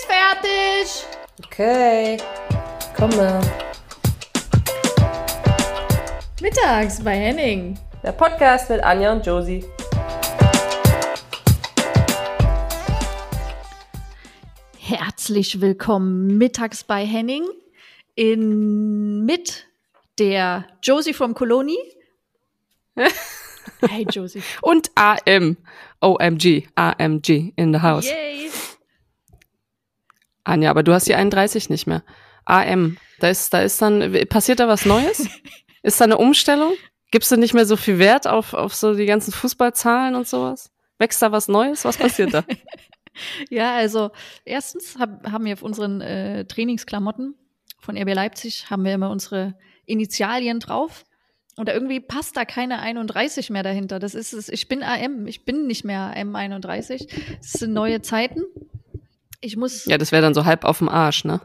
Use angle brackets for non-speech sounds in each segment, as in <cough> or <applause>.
ist fertig. Okay, komme. Mittags bei Henning. Der Podcast mit Anja und Josie. Herzlich willkommen mittags bei Henning in mit der Josie from Coloni. <laughs> hey Josie. Und AM. OMG. AMG in the house. Yay. Anja, aber du hast die 31 nicht mehr. AM. Da ist, da ist dann, passiert da was Neues? <laughs> ist da eine Umstellung? Gibst du nicht mehr so viel Wert auf, auf so die ganzen Fußballzahlen und sowas? Wächst da was Neues? Was passiert da? <laughs> Ja, also erstens hab, haben wir auf unseren äh, Trainingsklamotten von RB Leipzig haben wir immer unsere Initialien drauf. Und irgendwie passt da keine 31 mehr dahinter. Das ist es. Ich bin AM, ich bin nicht mehr M31. Es sind neue Zeiten. Ich muss. ja, das wäre dann so halb auf dem Arsch, ne?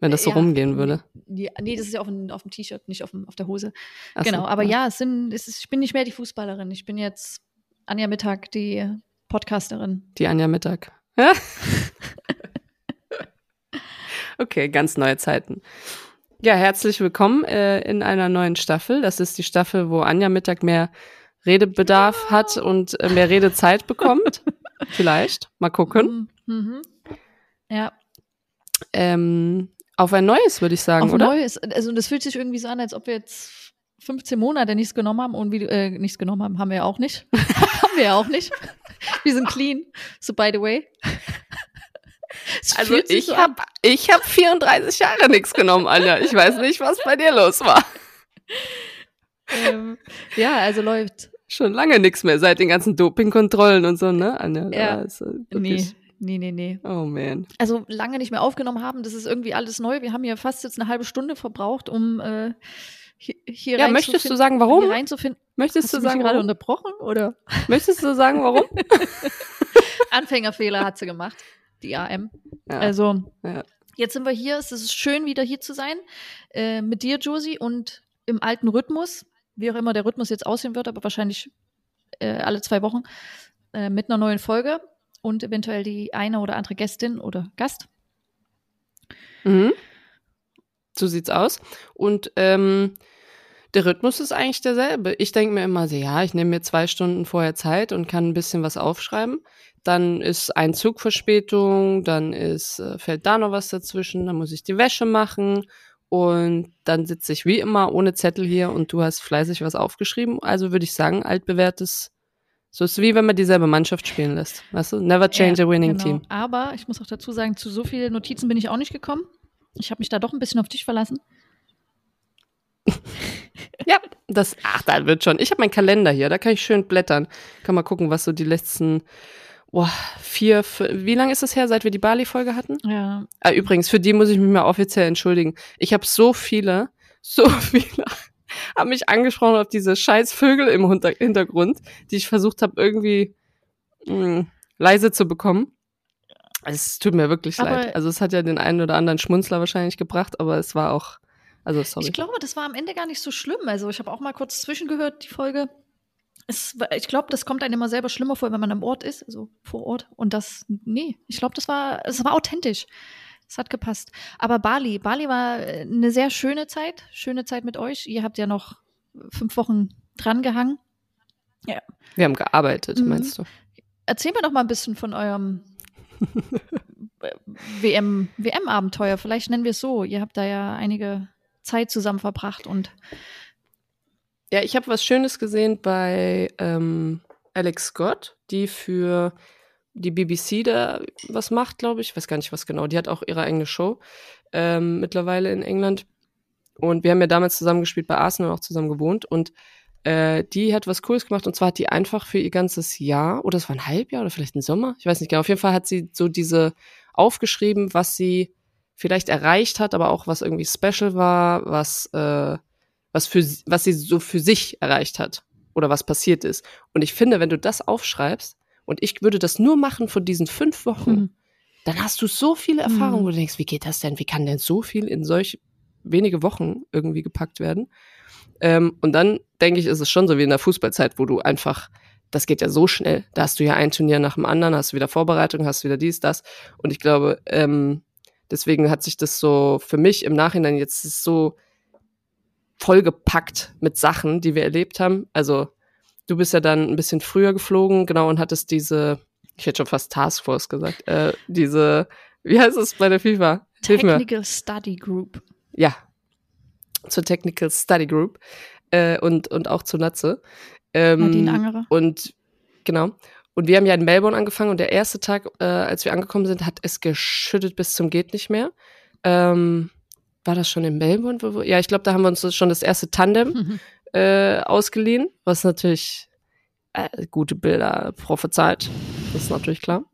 Wenn das so Ja. rumgehen würde. Die, nee, das ist ja auf dem, auf dem T-Shirt, nicht auf, dem, auf der Hose. Ach so, genau, aber ja, es sind, es ist, ich bin nicht mehr die Fußballerin. Ich bin jetzt Anja Mittag, die Podcasterin. Die Anja Mittag. Ja? <laughs> okay, ganz neue Zeiten. Ja, herzlich willkommen äh, in einer neuen Staffel. Das ist die Staffel, wo Anja Mittag mehr Redebedarf hat und äh, mehr Redezeit bekommt. <laughs> Vielleicht. Mal gucken. Mhm. Ja, Ähm, auf ein neues, würde ich sagen, auf oder? Neues. Also das fühlt sich irgendwie so an, als ob wir jetzt 15 Monate nichts genommen haben und wie, äh, nichts genommen haben, haben wir ja auch nicht. <laughs> haben wir ja auch nicht. Wir sind clean. So by the way. Es Also ich so habe ich hab 34 Jahre nichts genommen, Anja. Ich weiß nicht, was bei dir los war. ähm, ja, also läuft. Schon lange nichts mehr, seit den ganzen Dopingkontrollen und so, ne, Anja? Ja. Äh, Nee, nee, nee, nee. Oh man. Also lange nicht mehr aufgenommen haben, das ist irgendwie alles neu. Wir haben hier fast jetzt eine halbe Stunde verbraucht, um äh, hier, hier Ja, möchtest du sagen, warum? Hier reinzufinden. Möchtest Hast du du sagen, gerade warum? unterbrochen oder? Möchtest du sagen, warum? <laughs> <laughs> Anfängerfehler hat sie gemacht, die AM. Ja. Also Ja. jetzt sind wir hier. Es ist schön, wieder hier zu sein äh, mit dir, Josie, und im alten Rhythmus, wie auch immer der Rhythmus jetzt aussehen wird, aber wahrscheinlich äh, alle zwei Wochen äh, mit einer neuen Folge und eventuell die eine oder andere Gästin oder Gast. Mhm. So sieht's aus. Und ähm, der Rhythmus ist eigentlich derselbe. Ich denke mir immer so, ja, ich nehme mir zwei Stunden vorher Zeit und kann ein bisschen was aufschreiben. Dann ist ein Zugverspätung, dann ist, äh, fällt da noch was dazwischen, dann muss ich die Wäsche machen und dann sitze ich wie immer ohne Zettel hier und du hast fleißig was aufgeschrieben. Also würde ich sagen, altbewährtes. So ist wie wenn man dieselbe Mannschaft spielen lässt. Weißt du? Never change Ja, a winning genau. team. Aber ich muss auch dazu sagen, zu so vielen Notizen bin ich auch nicht gekommen. Ich habe mich da doch ein bisschen auf dich verlassen. <laughs> Ja, das, ach, da wird schon. Ich habe meinen Kalender hier, da kann ich schön blättern. Kann mal gucken, was so die letzten boah, vier, fünf, wie lange ist es her, seit wir die Bali-Folge hatten? Ja, Ah, übrigens, für die muss ich mich mal offiziell entschuldigen. Ich habe so viele, so <laughs> viele haben mich angesprochen auf diese scheiß Vögel im Hinter Hintergrund, die ich versucht habe, irgendwie mh, leise zu bekommen. Es tut mir wirklich Aber- leid. Also es hat ja den einen oder anderen Schmunzler wahrscheinlich gebracht, aber es war auch, also sorry. Ich glaube, das war am Ende gar nicht so schlimm. Also ich habe auch mal kurz zwischengehört, die Folge. Es, ich glaube, das kommt einem immer selber schlimmer vor, wenn man am Ort ist, also vor Ort. Und das, nee, ich glaube, das war, es war authentisch. Es hat gepasst. Aber Bali, Bali war äh, eine sehr schöne Zeit, schöne Zeit mit euch. Ihr habt ja noch fünf Wochen dran gehangen. Wir haben gearbeitet, Mhm. meinst du? Erzähl mir doch mal ein bisschen von eurem WM, WM-Abenteuer. Vielleicht nennen wir es so. Ihr habt da ja einige Zeit zusammen verbracht und Ja, ich habe was Schönes gesehen bei ähm, Alex Scott, die für die BBC da was macht, glaube ich. Ich weiß gar nicht, was genau. Die hat auch ihre eigene Show ähm, mittlerweile in England. Und wir haben ja damals zusammen gespielt bei Arsenal und auch zusammen gewohnt. Und äh, die hat was Cooles gemacht. Und zwar hat die einfach für ihr ganzes Jahr, oder es war ein Halbjahr oder vielleicht ein Sommer, ich weiß nicht genau. Auf jeden Fall hat sie so diese aufgeschrieben, was sie vielleicht erreicht hat, aber auch was irgendwie special war, was äh, was für was sie so für sich erreicht hat oder was passiert ist. Und ich finde, wenn du das aufschreibst und ich würde das nur machen von diesen fünf Wochen, Mhm. dann hast du so viele Erfahrungen, Mhm. wo du denkst, wie geht das denn? Wie kann denn so viel in solch wenige Wochen irgendwie gepackt werden? Ähm, und dann denke ich, ist es schon so wie in der Fußballzeit, wo du einfach das geht ja so schnell. Da hast du ja ein Turnier nach dem anderen, hast wieder Vorbereitung, hast wieder dies, das. Und ich glaube, ähm, deswegen hat sich das so für mich im Nachhinein jetzt so vollgepackt mit Sachen, die wir erlebt haben. Also du bist ja dann ein bisschen früher geflogen, genau, und hattest diese, ich hätte schon fast Taskforce gesagt, äh, diese, wie heißt es bei der FIFA? Technical Study Group. Ja, zur Technical Study Group äh, und, und auch zu Natze. Ähm, Nadine Angerer. Und genau. Und wir haben ja in Melbourne angefangen und der erste Tag, äh, als wir angekommen sind, hat es geschüttet bis zum geht nicht mehr. Ähm, war das schon in Melbourne? Ja, ich glaube, da haben wir uns schon das erste Tandem Mhm. <laughs> äh, ausgeliehen, was natürlich äh, gute Bilder prophezeit. Das ist natürlich klar.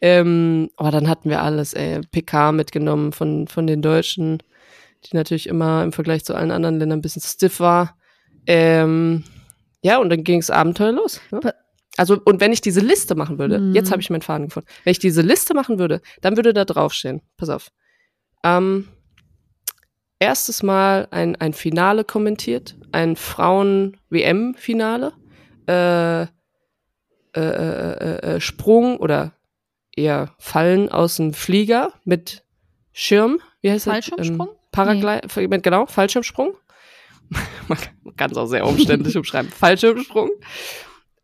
Ähm, aber dann hatten wir alles, ey, PK mitgenommen von, von den Deutschen, die natürlich immer im Vergleich zu allen anderen Ländern ein bisschen stiff war. Ähm, ja, und dann ging's Abenteuer los. Ne? Also, und wenn ich diese Liste machen würde, Mhm. jetzt habe ich meinen Faden gefunden. Wenn ich diese Liste machen würde, dann würde da draufstehen, pass auf. Ähm, erstes Mal ein, ein Finale kommentiert, ein Frauen-WM-Finale, äh, äh, äh, äh, äh, Sprung oder eher Fallen aus dem Flieger mit Schirm, wie heißt das? Fallschirmsprung? Ähm, Paraglide, mit- genau, Fallschirmsprung. <laughs> Man kann es auch sehr umständlich <laughs> umschreiben. Fallschirmsprung.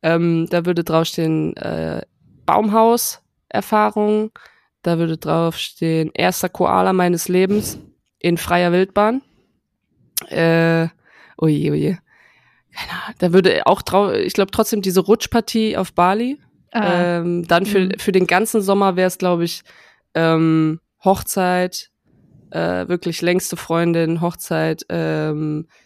Ähm, da würde draufstehen äh, Baumhaus-Erfahrung. Da würde draufstehen erster Koala meines Lebens in freier Wildbahn. Äh, oje, oje. Keine Ahnung. Da würde auch drauf, ich glaube trotzdem diese Rutschpartie auf Bali. Ah, Ähm, dann für, Mhm. für den ganzen Sommer wäre es, glaube ich, ähm, Hochzeit, äh, wirklich längste Freundin, Hochzeit, ähm, äh,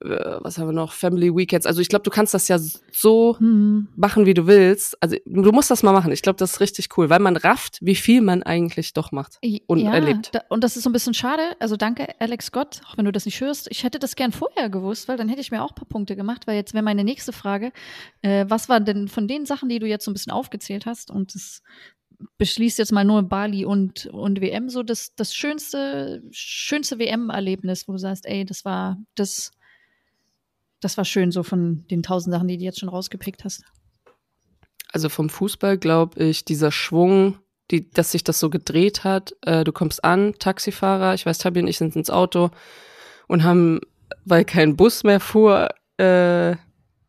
was haben wir noch? Family Weekends. Also ich glaube, du kannst das ja so hm. machen, wie du willst. Also du musst das mal machen. Ich glaube, das ist richtig cool, weil man rafft, wie viel man eigentlich doch macht. und ja, erlebt. Da, und das ist so ein bisschen schade. Also danke, Alex Scott, auch wenn du das nicht hörst. Ich hätte das gern vorher gewusst, weil dann hätte ich mir auch ein paar Punkte gemacht, weil jetzt wäre meine nächste Frage, äh, was war denn von den Sachen, die du jetzt so ein bisschen aufgezählt hast und das beschließt jetzt mal nur Bali und, und WM, so das, das schönste, schönste WM-Erlebnis, wo du sagst, ey, das war das, das war schön, so von den tausend Sachen, die du jetzt schon rausgepickt hast. Also vom Fußball glaube ich, dieser Schwung, die, dass sich das so gedreht hat. Äh, du kommst an, Taxifahrer, ich weiß, Tabi und ich sind ins Auto und haben, weil kein Bus mehr fuhr, äh,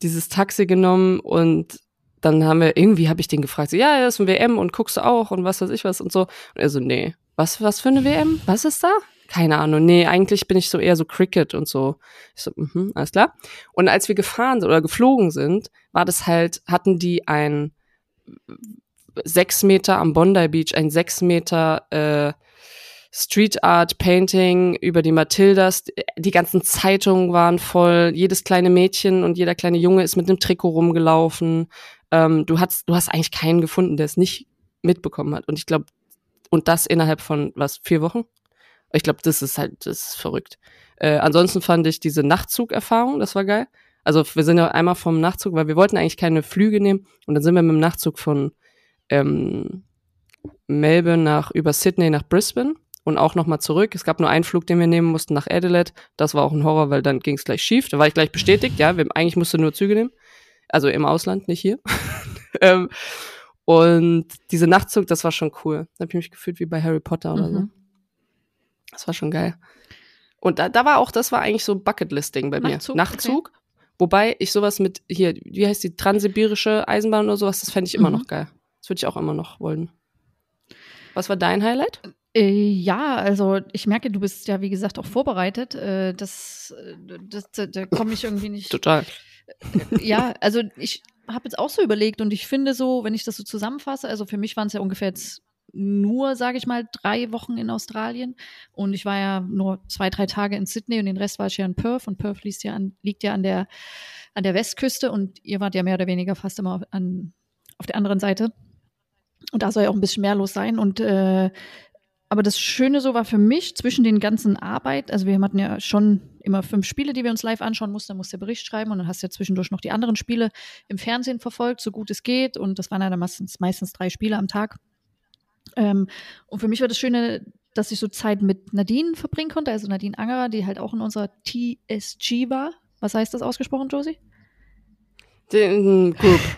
dieses Taxi genommen und dann haben wir, irgendwie habe ich den gefragt, so, ja, ja, ist ein WM und guckst du auch und was weiß ich was und so. Und er so, nee, was, was für eine WM? Was ist da? Keine Ahnung, nee, eigentlich bin ich so eher so Cricket und so. Ich so, mhm, alles klar. Und als wir gefahren sind oder geflogen sind, war das halt, hatten die ein sechs Meter am Bondi Beach, ein sechs Meter äh, Street Art Painting über die Matildas. Die ganzen Zeitungen waren voll. Jedes kleine Mädchen und jeder kleine Junge ist mit einem Trikot rumgelaufen. Ähm, du hast, du hast eigentlich keinen gefunden, der es nicht mitbekommen hat. Und ich glaube, und das innerhalb von was vier Wochen. Ich glaube, das ist halt, das ist verrückt. Äh, ansonsten fand ich diese Nachtzug-Erfahrung, das war geil. Also wir sind ja einmal vom Nachtzug, weil wir wollten eigentlich keine Flüge nehmen und dann sind wir mit dem Nachtzug von ähm, Melbourne nach über Sydney nach Brisbane und auch nochmal zurück. Es gab nur einen Flug, den wir nehmen mussten nach Adelaide. Das war auch ein Horror, weil dann ging es gleich schief. Da war ich gleich bestätigt, ja, wir, eigentlich musste nur Züge nehmen. Also im Ausland, nicht hier. <laughs> ähm, und diese Nachtzug, das war schon cool. Da habe ich mich gefühlt wie bei Harry Potter oder so. Das war schon geil. Und da, da war auch, das war eigentlich so ein Bucketlist-Ding bei mir. Nachtzug, Nachtzug. Wobei ich sowas mit hier, wie heißt die transsibirische Eisenbahn oder sowas, das fände ich immer Mhm. noch geil. Das würde ich auch immer noch wollen. Was war dein Highlight? Äh, ja, also ich merke, du bist ja, wie gesagt, auch vorbereitet. Äh, das, äh, das, da, da komme ich irgendwie nicht. Total. ja, also ich habe jetzt auch so überlegt und ich finde so, wenn ich das so zusammenfasse, also für mich waren es ja ungefähr jetzt nur, sage ich mal, drei Wochen in Australien. Und ich war ja nur zwei, drei Tage in Sydney und den Rest war ich ja in Perth. Und Perth liegt ja an, liegt ja an der, an der Westküste. Und ihr wart ja mehr oder weniger fast immer auf, an, auf der anderen Seite. Und da soll ja auch ein bisschen mehr los sein. Und äh, aber das Schöne so war für mich zwischen den ganzen Arbeit, also wir hatten ja schon immer fünf Spiele, die wir uns live anschauen mussten, dann musst du Bericht schreiben und dann hast du ja zwischendurch noch die anderen Spiele im Fernsehen verfolgt, so gut es geht. Und das waren ja dann meistens, meistens drei Spiele am Tag. Ähm, und für mich war das Schöne, dass ich so Zeit mit Nadine verbringen konnte, also Nadine Angerer, die halt auch in unserer TSG war. Was heißt das ausgesprochen, Josie? Den Group. <laughs>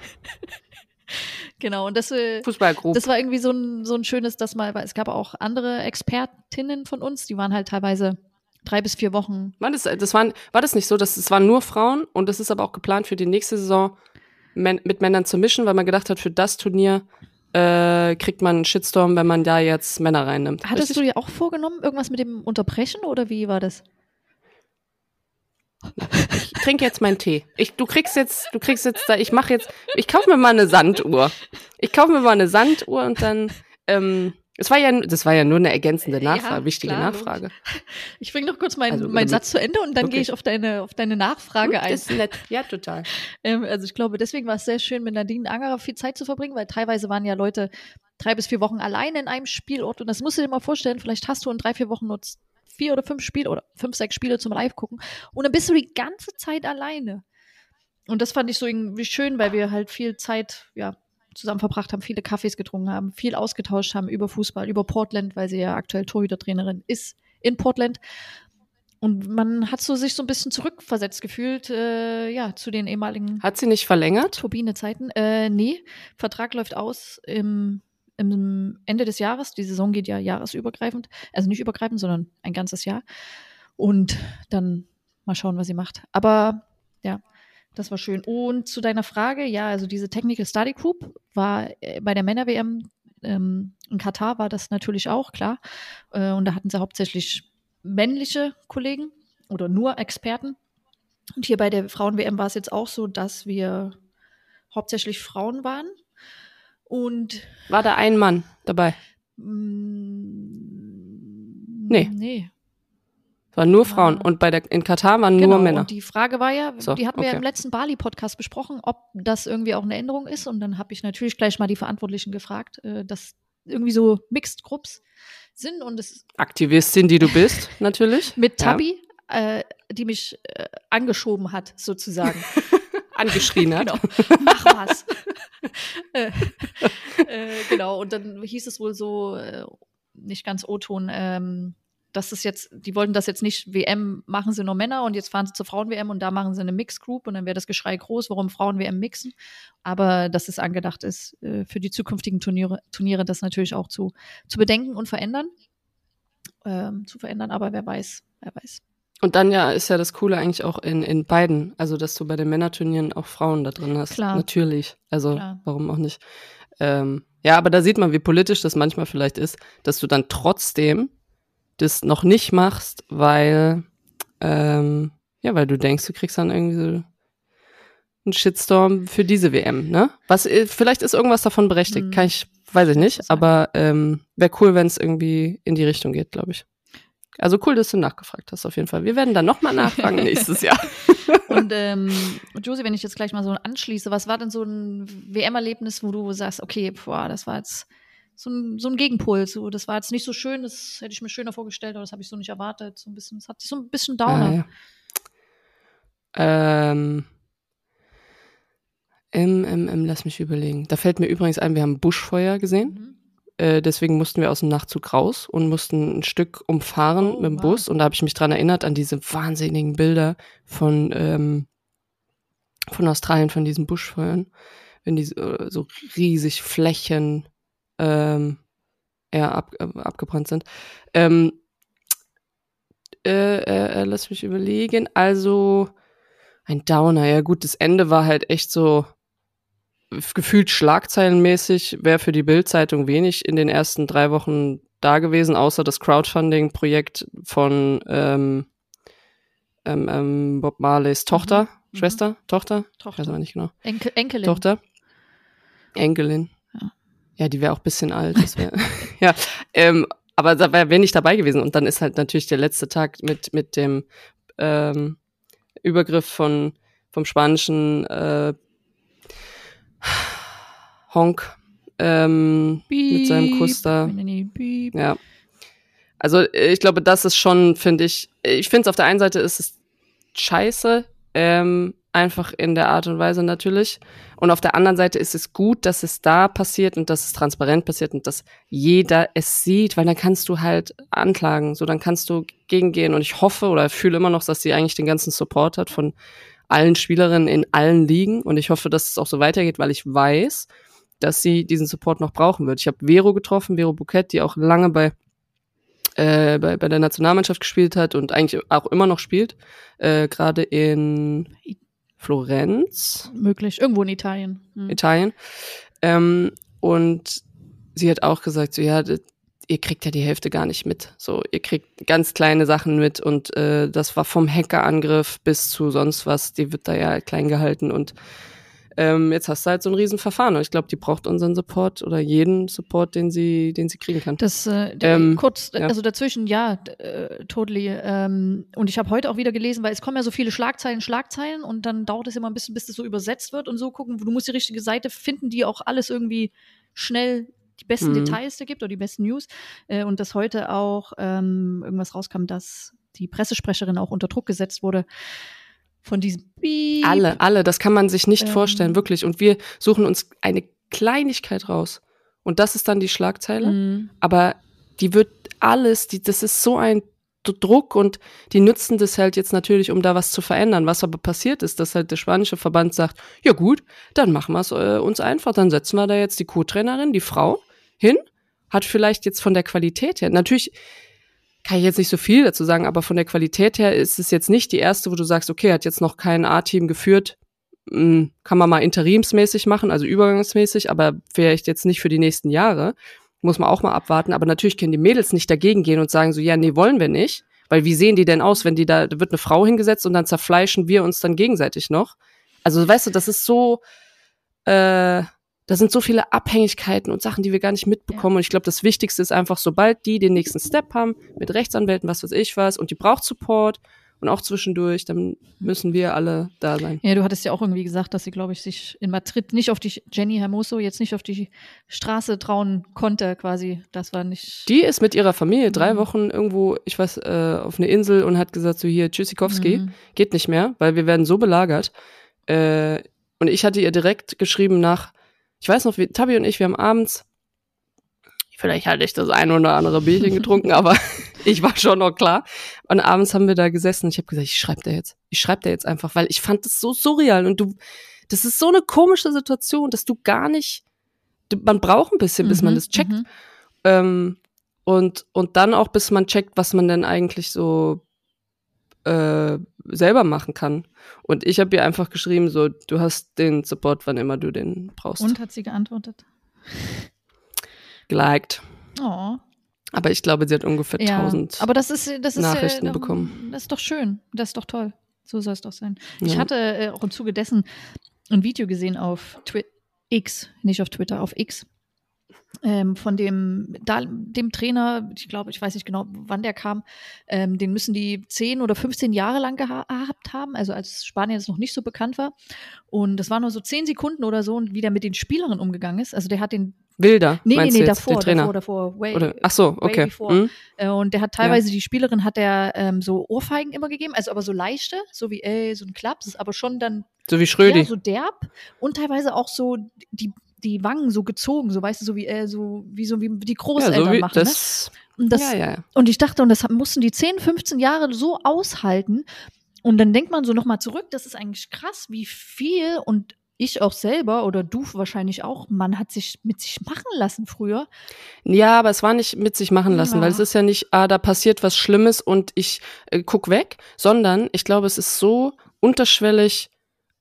Genau, und das, äh, Fußballgroup. das war irgendwie so ein, so ein schönes, das mal, weil es gab auch andere Expertinnen von uns, die waren halt teilweise drei bis vier Wochen. War das, das waren, war das nicht so, dass es waren nur Frauen und es ist aber auch geplant für die nächste Saison mit Männern zu mischen, weil man gedacht hat, für das Turnier äh, kriegt man einen Shitstorm, wenn man da jetzt Männer reinnimmt. Hattest Richtig? du dir auch vorgenommen, irgendwas mit dem Unterbrechen oder wie war das? Ich trinke jetzt meinen Tee. Ich, du kriegst jetzt, du kriegst jetzt da, ich mache jetzt, ich kaufe mir mal eine Sanduhr. Ich kaufe mir mal eine Sanduhr und dann, ähm, es war ja, das war ja nur eine ergänzende Ja, Nachfrage, wichtige klar, Nachfrage. Ich bringe noch kurz meinen Also, damit- Satz zu Ende und dann gehe ich auf deine, auf deine Nachfrage ein. Das ist nett. Ja, total. <laughs> Ähm, also ich glaube, deswegen war es sehr schön, mit Nadine Angerer viel Zeit zu verbringen, weil teilweise waren ja Leute drei bis vier Wochen alleine in einem Spielort und das musst du dir mal vorstellen, vielleicht hast du in drei, vier Wochen nur vier oder fünf Spiele oder fünf, sechs Spiele zum Live gucken und dann bist du die ganze Zeit alleine. Und das fand ich so irgendwie schön, weil wir halt viel Zeit, ja, zusammen verbracht haben, viele Kaffees getrunken haben, viel ausgetauscht haben über Fußball, über Portland, weil sie ja aktuell Torhütertrainerin ist in Portland. Und man hat so sich so ein bisschen zurückversetzt gefühlt, äh, ja, zu den ehemaligen Hat sie nicht verlängert? Turbine-Zeiten. Äh, nee, Vertrag läuft aus im, im Ende des Jahres. Die Saison geht ja jahresübergreifend. Also nicht übergreifend, sondern ein ganzes Jahr. Und dann mal schauen, was sie macht. Aber ja, das war schön. Und zu deiner Frage, ja, also diese Technical Study Group war äh, bei der Männer-WM ähm, in Katar war das natürlich auch, klar. Äh, und da hatten sie hauptsächlich männliche Kollegen oder nur Experten. Und hier bei der Frauen-WM war es jetzt auch so, dass wir hauptsächlich Frauen waren. Und War da ein Mann dabei? mm, Nee. Nee. War nur Frauen. Und bei der, in Katar waren Genau, nur Männer. und die Frage war ja, So, die hatten wir ja okay. im letzten Bali-Podcast besprochen, ob das irgendwie auch eine Änderung ist. Und dann habe ich natürlich gleich mal die Verantwortlichen gefragt, äh, dass irgendwie so Mixed Groups sind. Und es Aktivistin, die du bist, <laughs> natürlich. mit Ja. Tabi, äh, die mich äh, angeschoben hat, sozusagen. <laughs> Angeschrien hat. genau. Mach was. <laughs> äh, äh, genau. Und dann hieß es wohl so, äh, nicht ganz O-Ton, ähm, dass es jetzt, die wollten das jetzt nicht WM machen sie nur Männer und jetzt fahren sie zur Frauen-WM und da machen sie eine Mix-Group und dann wäre das Geschrei groß, warum Frauen-WM mixen. Aber dass es angedacht ist, äh, für die zukünftigen Turniere, Turniere das natürlich auch zu, zu bedenken und verändern. Ähm, zu verändern, aber wer weiß, wer weiß. Und dann ja ist ja das Coole eigentlich auch in, in beiden, also dass du bei den Männerturnieren auch Frauen da drin hast. Klar. Natürlich. Also Klar. warum auch nicht. Ähm, ja, aber da sieht man, wie politisch das manchmal vielleicht ist, dass du dann trotzdem das noch nicht machst, weil ähm, ja, weil du denkst, du kriegst dann irgendwie so einen Shitstorm für diese WM, ne? Was äh, vielleicht ist irgendwas davon berechtigt, Hm. kann ich, weiß ich nicht, aber ähm, wäre cool, wenn es irgendwie in die Richtung geht, glaube ich. Also cool, dass du nachgefragt hast, auf jeden Fall. Wir werden dann nochmal nachfragen <laughs> nächstes Jahr. Und ähm, Josie, wenn ich jetzt gleich mal so anschließe, was war denn so ein WM-Erlebnis, wo du sagst, okay, boah, das war jetzt so ein, so ein Gegenpol, so, das war jetzt nicht so schön, das hätte ich mir schöner vorgestellt, oder das habe ich so nicht erwartet, so ein bisschen, das hat sich so ein bisschen Downer. Ah, ja. Ähm, im, im, im, lass mich überlegen. Da fällt mir übrigens ein, wir haben Buschfeuer gesehen. Mhm. Äh, deswegen mussten wir aus dem Nachtzug raus und mussten ein Stück umfahren Oh, mit dem wow. Bus. Und da habe ich mich dran erinnert an diese wahnsinnigen Bilder von, ähm, von Australien, von diesen Buschfeuern. Wenn die so, so riesig Flächen ähm, ja, ab, äh, abgebrannt sind. Ähm, äh, äh, äh, lass mich überlegen. Also ein Downer. Ja gut, das Ende war halt echt so gefühlt schlagzeilenmäßig. Wäre für die Bild-Zeitung wenig in den ersten drei Wochen da gewesen, außer das Crowdfunding-Projekt von ähm, ähm, ähm, Bob Marleys Tochter, Mhm. Schwester, Tochter, ich weiß Tochter. aber nicht genau. Enkel, Enkelin. Tochter. Enkelin. Ja. Die wäre auch ein bisschen alt. Das wär, <laughs> ja, ähm, aber da wäre wär nicht dabei gewesen. Und dann ist halt natürlich der letzte Tag mit, mit dem ähm, Übergriff von, vom spanischen äh, Honk ähm, mit seinem Kuss da. Piep. Ja. Also äh, ich glaube, das ist schon, finde ich, ich finde es auf der einen Seite ist es scheiße, ähm, einfach in der Art und Weise natürlich. Und auf der anderen Seite ist es gut, dass es da passiert und dass es transparent passiert und dass jeder es sieht, weil dann kannst du halt anklagen, so dann kannst du gegengehen. Und ich hoffe oder fühle immer noch, dass sie eigentlich den ganzen Support hat von allen Spielerinnen in allen Ligen und ich hoffe, dass es auch so weitergeht, weil ich weiß, dass sie diesen Support noch brauchen wird. Ich habe Vero getroffen, Vero Bouquet, die auch lange bei, äh, bei, bei der Nationalmannschaft gespielt hat und eigentlich auch immer noch spielt, äh, gerade in Florenz. Möglich, irgendwo in Italien. Hm. Italien. Ähm, und sie hat auch gesagt, so ja, ihr kriegt ja die Hälfte gar nicht mit. So, ihr kriegt ganz kleine Sachen mit und äh, das war vom Hackerangriff bis zu sonst was, die wird da ja klein gehalten und ähm, jetzt hast du halt so ein Riesenverfahren. Und ich glaube, die braucht unseren Support oder jeden Support, den sie, den sie kriegen kann. Das äh, ähm, kurz, ja. also dazwischen, ja, äh, totally. Ähm, und ich habe heute auch wieder gelesen, weil es kommen ja so viele Schlagzeilen, Schlagzeilen und dann dauert es immer ein bisschen, bis das so übersetzt wird und so gucken. Du musst die richtige Seite finden, die auch alles irgendwie schnell die besten mhm. Details da gibt oder die besten News. Äh, und dass heute auch ähm, irgendwas rauskam, dass die Pressesprecherin auch unter Druck gesetzt wurde von diesem Beep. Alle, alle, das kann man sich nicht ähm. vorstellen, wirklich. Und wir suchen uns eine Kleinigkeit raus. Und das ist dann die Schlagzeile. Mhm. Aber die wird alles, die, das ist so ein Druck und die nutzen das halt jetzt natürlich, um da was zu verändern. Was aber passiert ist, dass halt der spanische Verband sagt, ja gut, dann machen wir es äh, uns einfach, dann setzen wir da jetzt die Co-Trainerin, die Frau, hin, hat vielleicht jetzt von der Qualität her, natürlich kann ich jetzt nicht so viel dazu sagen, aber von der Qualität her ist es jetzt nicht die erste, wo du sagst, okay, hat jetzt noch kein A-Team geführt, hm, kann man mal interimsmäßig machen, also übergangsmäßig, aber vielleicht jetzt nicht für die nächsten Jahre. Muss man auch mal abwarten. Aber natürlich können die Mädels nicht dagegen gehen und sagen so, ja, nee, wollen wir nicht. Weil wie sehen die denn aus, wenn die da, da wird eine Frau hingesetzt und dann zerfleischen wir uns dann gegenseitig noch? Also weißt du, das ist so, äh, da sind so viele Abhängigkeiten und Sachen, die wir gar nicht mitbekommen. Ja. Und ich glaube, das Wichtigste ist einfach, sobald die den nächsten Step haben, mit Rechtsanwälten, was weiß ich was, und die braucht Support und auch zwischendurch, dann müssen wir alle da sein. Ja, du hattest ja auch irgendwie gesagt, dass sie, glaube ich, sich in Madrid nicht auf die Jenny Hermoso jetzt nicht auf die Straße trauen konnte, quasi. Das war nicht. Die ist mit ihrer Familie drei mhm. Wochen irgendwo, ich weiß, äh, auf eine Insel und hat gesagt, so hier, Tschüssikowski, mhm. geht nicht mehr, weil wir werden so belagert. Äh, und ich hatte ihr direkt geschrieben nach ich weiß noch, wie Tabi und ich, wir haben abends, vielleicht hatte ich das ein oder andere Bierchen getrunken, <laughs> aber ich war schon noch klar. Und abends haben wir da gesessen und ich habe gesagt, ich schreibe da jetzt. Ich schreibe da jetzt einfach, weil ich fand das so surreal und du, das ist so eine komische Situation, dass du gar nicht, man braucht ein bisschen, bis mhm, man das checkt. Mhm. Ähm, und, und dann auch, bis man checkt, was man denn eigentlich so äh, selber machen kann. Und ich habe ihr einfach geschrieben, so, du hast den Support, wann immer du den brauchst. Und hat sie geantwortet? Geliked. Oh. Aber ich glaube, sie hat ungefähr ja, 1000 aber das ist, das ist Nachrichten ja, bekommen. Das ist doch schön. Das ist doch toll. So soll es doch sein. Ja. Ich hatte äh, auch im Zuge dessen ein Video gesehen auf Twi X, nicht auf Twitter, auf X ähm, von dem, da, dem Trainer, ich glaube, ich weiß nicht genau, wann der kam, ähm, den müssen die 10 oder 15 Jahre lang gehabt haben, also als Spanien das noch nicht so bekannt war. Und das war nur so 10 Sekunden oder so, und wie der mit den Spielerinnen umgegangen ist. Also der hat den Wilder. Nee, nee, nee, davor, davor, davor, way, Oder, ach so, okay. Mhm. Und der hat teilweise ja. die Spielerin hat er ähm, so Ohrfeigen immer gegeben, also aber so leichte, so wie ey, so ein Klaps, aber schon dann so wie Schrödi. Ja, so derb und teilweise auch so die die Wangen so gezogen, so weißt du, so wie äh, so wie so wie die Großeltern ja, so wie machen. Das, ne? und, das, ja, ja. und ich dachte, und das mussten die 10, 15 Jahre so aushalten. Und dann denkt man so nochmal zurück, das ist eigentlich krass, wie viel und ich auch selber oder du wahrscheinlich auch, man hat sich mit sich machen lassen früher. Ja, aber es war nicht mit sich machen lassen, ja. weil es ist ja nicht, ah, da passiert was Schlimmes und ich äh, guck weg, sondern ich glaube, es ist so unterschwellig,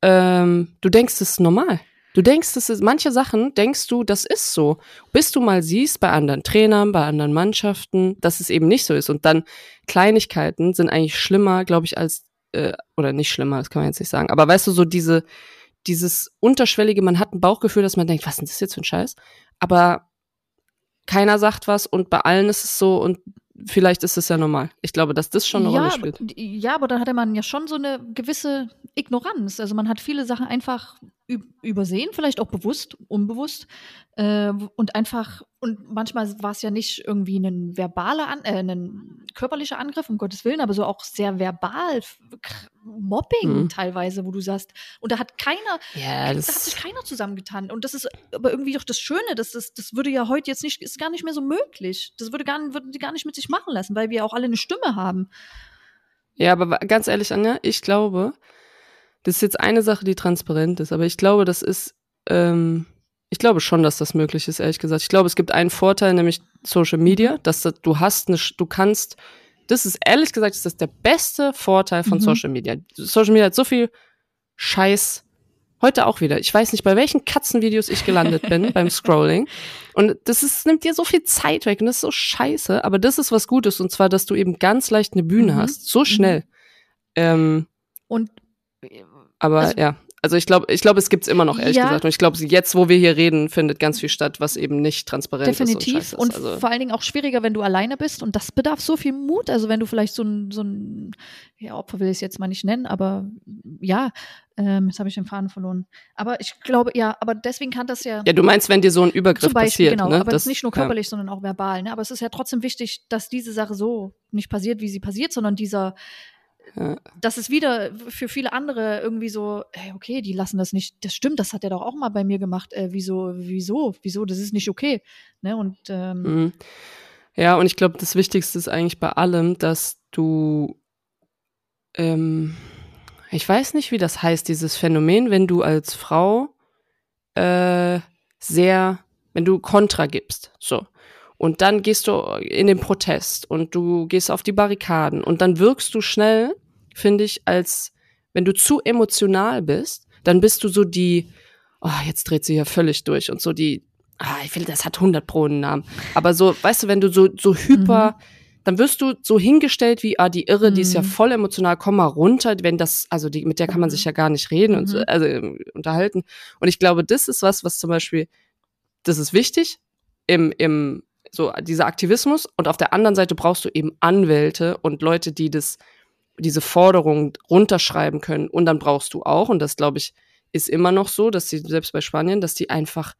ähm, du denkst, es ist normal. Du denkst, das ist, manche Sachen denkst du, das ist so. Bis du mal siehst bei anderen Trainern, bei anderen Mannschaften, dass es eben nicht so ist. Und dann Kleinigkeiten sind eigentlich schlimmer, glaube ich, als, äh, oder nicht schlimmer, das kann man jetzt nicht sagen. Aber weißt du, so diese, dieses unterschwellige, man hat ein Bauchgefühl, dass man denkt, was ist das jetzt für ein Scheiß? Aber keiner sagt was und bei allen ist es so und vielleicht ist es ja normal. Ich glaube, dass das schon eine ja, Rolle spielt. Ja, aber dann hatte man ja schon so eine gewisse Ignoranz. Also man hat viele Sachen einfach übersehen, vielleicht auch bewusst, unbewusst. Äh, und einfach, und manchmal war es ja nicht irgendwie ein verbaler, An äh, ein körperlicher Angriff, um Gottes Willen, aber so auch sehr verbal, Mobbing mhm. teilweise, wo du sagst, und da hat keiner, ja, da hat sich keiner zusammengetan. Und das ist aber irgendwie auch das Schöne, dass das, das würde ja heute jetzt nicht, ist gar nicht mehr so möglich. Das würde gar, würden die gar nicht mit sich machen lassen, weil wir auch alle eine Stimme haben. Ja, aber ganz ehrlich, Anja, ich glaube, Das ist jetzt eine Sache, die transparent ist, aber ich glaube, das ist, ähm, ich glaube schon, dass das möglich ist, ehrlich gesagt. Ich glaube, es gibt einen Vorteil, nämlich Social Media, dass du hast eine, du kannst, das ist ehrlich gesagt, ist das der beste Vorteil von Mhm. Social Media. Social Media hat so viel Scheiß. Heute auch wieder. Ich weiß nicht, bei welchen Katzenvideos ich gelandet bin <laughs> beim Scrolling. Und das ist, nimmt dir so viel Zeit weg und das ist so scheiße. Aber das ist was Gutes und zwar, dass du eben ganz leicht eine Bühne Mhm. hast. So schnell. Ähm, Und aber Also- ja, also ich glaube, ich glaube, es gibt's immer noch, ehrlich Ja. gesagt. Und ich glaube, jetzt, wo wir hier reden, findet ganz viel statt, was eben nicht transparent Definitiv. ist. Und, Und, ist. Also, vor allen Dingen auch schwieriger, wenn du alleine bist. Und das bedarf so viel Mut. Also wenn du vielleicht so ein, so ein ja, Opfer will ich es jetzt mal nicht nennen, aber ja, ähm, jetzt habe ich den Faden verloren. Aber ich glaube, ja, aber deswegen kann das ja. ja, du meinst, wenn dir so ein Übergriff Beispiel, passiert, genau. ne? aber das ist nicht nur ja. körperlich, sondern auch verbal. Ne? Aber es ist ja trotzdem wichtig, dass diese Sache so nicht passiert, wie sie passiert, sondern dieser, Ja. das ist wieder für viele andere irgendwie so, ey, okay, die lassen das nicht, das stimmt, das hat er doch auch mal bei mir gemacht. Äh, wieso, wieso, wieso, das ist nicht okay. Ne? Und ähm, Mhm. Ja, und ich glaube, das Wichtigste ist eigentlich bei allem, dass du, ähm, ich weiß nicht, wie das heißt, dieses Phänomen, wenn du als Frau äh, sehr, wenn du Kontra gibst, so. Und dann gehst du in den Protest und du gehst auf die Barrikaden und dann wirkst du schnell, finde ich, als wenn du zu emotional bist, dann bist du so die, oh, jetzt dreht sie hier völlig durch und so die, ah, ich will, das hat 100 pro einen Namen. Aber so, weißt du, wenn du so, so hyper, dann wirst du so hingestellt wie, ah, die Irre, die ist ja Mhm. voll emotional, komm mal runter, wenn das, also die, mit der kann man sich ja gar nicht reden und so, Mhm. also ähm, unterhalten. Und ich glaube, das ist was, was zum Beispiel, das ist wichtig im, im, so dieser Aktivismus und auf der anderen Seite brauchst du eben Anwälte und Leute, die das, diese Forderungen runterschreiben können. Und dann brauchst du auch, und das glaube ich, ist immer noch so, dass sie selbst bei Spanien, dass die einfach,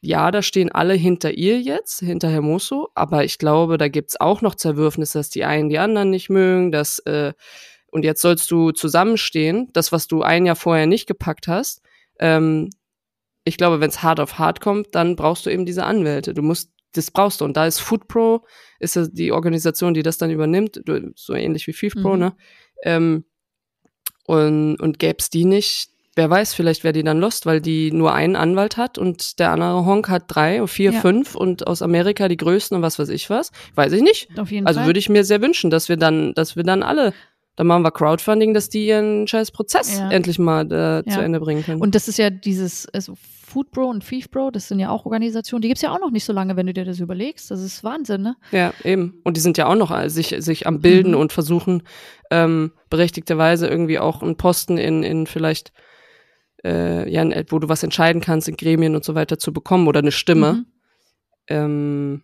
ja, da stehen alle hinter ihr jetzt, hinter Hermoso, aber ich glaube, da gibt's auch noch Zerwürfnisse, dass die einen die anderen nicht mögen, dass, äh, und jetzt sollst du zusammenstehen, das, was du ein Jahr vorher nicht gepackt hast. Ähm, ich glaube, wenn es hart auf hart kommt, dann brauchst du eben diese Anwälte. Du musst, das brauchst du. Und da ist FoodPro, ist die Organisation, die das dann übernimmt, so ähnlich wie FIFPro, Mhm. ne? Ähm, und, und gäb's die nicht, wer weiß, vielleicht wäre die dann lost, weil die nur einen Anwalt hat und der andere Honk hat drei, vier, Ja. fünf und aus Amerika die größten und was weiß ich was. Weiß ich nicht. auf jeden Also Fall. würde ich mir sehr wünschen, dass wir dann, dass wir dann alle, dann machen wir Crowdfunding, dass die ihren scheiß Prozess Ja. endlich mal äh, zu Ja. Ende bringen können. Und das ist ja dieses, also Foodbro und Thiefbro, das sind ja auch Organisationen, die gibt's ja auch noch nicht so lange, wenn du dir das überlegst. Das ist Wahnsinn, ne? Ja, eben. Und die sind ja auch noch äh, sich, sich am Bilden Mhm. und versuchen ähm, berechtigterweise irgendwie auch einen Posten in, in vielleicht, äh, ja, wo du was entscheiden kannst, in Gremien und so weiter zu bekommen oder eine Stimme. Mhm. Ähm,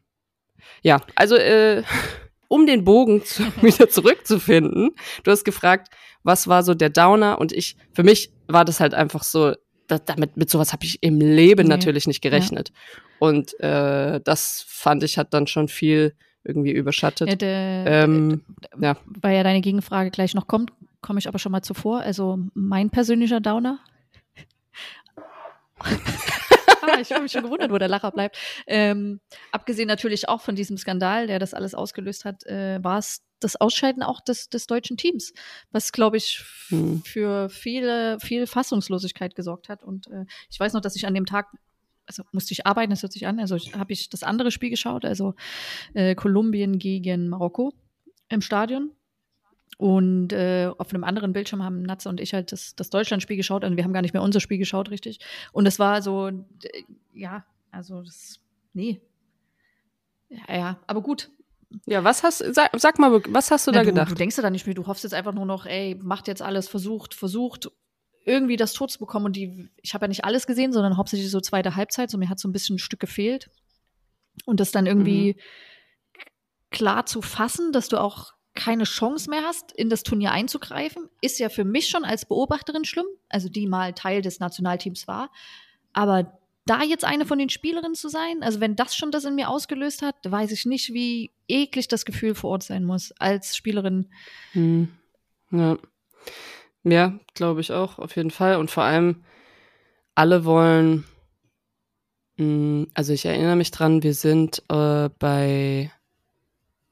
ja, also äh, <laughs> um den Bogen <laughs> zu, wieder zurückzufinden, du hast gefragt, was war so der Downer und ich, für mich war das halt einfach so, da, damit mit sowas habe ich im Leben Nee. natürlich nicht gerechnet. Und äh, das fand ich hat dann schon viel irgendwie überschattet. Ja, der, ähm, ja. weil ja deine Gegenfrage gleich noch kommt, komme ich aber schon mal zuvor. Also mein persönlicher Downer. <laughs> ich habe mich schon gewundert, wo der Lacher bleibt. Ähm, abgesehen natürlich auch von diesem Skandal, der das alles ausgelöst hat, äh, war es das Ausscheiden auch des, des deutschen Teams, was, glaube ich, Hm. für viele, viel Fassungslosigkeit gesorgt hat. Und äh, ich weiß noch, dass ich an dem Tag, also musste ich arbeiten, das hört sich an, also habe ich das andere Spiel geschaut, also äh, Kolumbien gegen Marokko im Stadion. Und äh, auf einem anderen Bildschirm haben Natze und ich halt das, das Deutschlandspiel geschaut und wir haben gar nicht mehr unser Spiel geschaut, richtig. Und es war so, d- ja, also das, nee. Ja, ja, aber gut. ja, was hast sag, sag mal, was hast du Na, da du, gedacht? du denkst ja da nicht mehr, du hoffst jetzt einfach nur noch, ey, macht jetzt alles, versucht, versucht, irgendwie das tot zu bekommen. Und die, ich habe ja nicht alles gesehen, sondern hauptsächlich so zweite Halbzeit. So mir hat so ein bisschen ein Stück gefehlt. Und das dann irgendwie klar zu fassen, dass du auch keine Chance mehr hast, in das Turnier einzugreifen, ist ja für mich schon als Beobachterin schlimm, also die mal Teil des Nationalteams war. Aber da jetzt eine von den Spielerinnen zu sein, also wenn das schon das in mir ausgelöst hat, weiß ich nicht, wie eklig das Gefühl vor Ort sein muss als Spielerin. Hm. Ja. Ja, glaube ich auch, auf jeden Fall. Und vor allem, alle wollen, mh, also ich erinnere mich dran, wir sind äh, bei,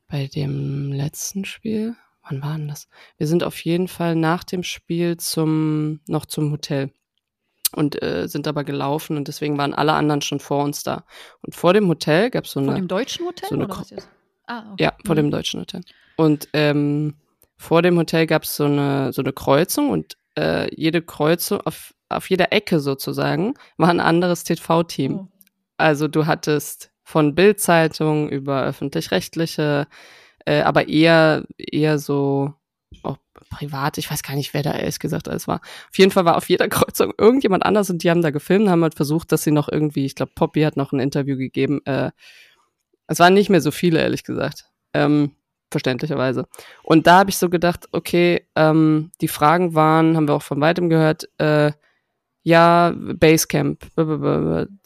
bei dem letzten Spiel, wann war denn das? Wir sind auf jeden Fall nach dem Spiel zum, noch zum Hotel und äh, sind aber gelaufen und deswegen waren alle anderen schon vor uns da. Und vor dem Hotel gab es so eine. Vor dem deutschen Hotel so eine oder was jetzt? Ah, okay. Ja, vor Mhm. dem deutschen Hotel. Und ähm, vor dem Hotel gab es so eine, so eine Kreuzung und äh, jede Kreuzung, auf, auf jeder Ecke sozusagen, war ein anderes TV-Team. Oh. Also du hattest von Bild-Zeitung über öffentlich-rechtliche, äh, aber eher, eher so auch privat, ich weiß gar nicht, wer da ehrlich gesagt alles war. Auf jeden Fall war auf jeder <laughs> Kreuzung irgendjemand anders und die haben da gefilmt, haben halt versucht, dass sie noch irgendwie, ich glaube, Poppy hat noch ein Interview gegeben. Äh, es waren nicht mehr so viele, ehrlich gesagt. Ähm, verständlicherweise. Und da habe ich so gedacht, okay, ähm, die Fragen waren, haben wir auch von weitem gehört, äh, ja, Basecamp,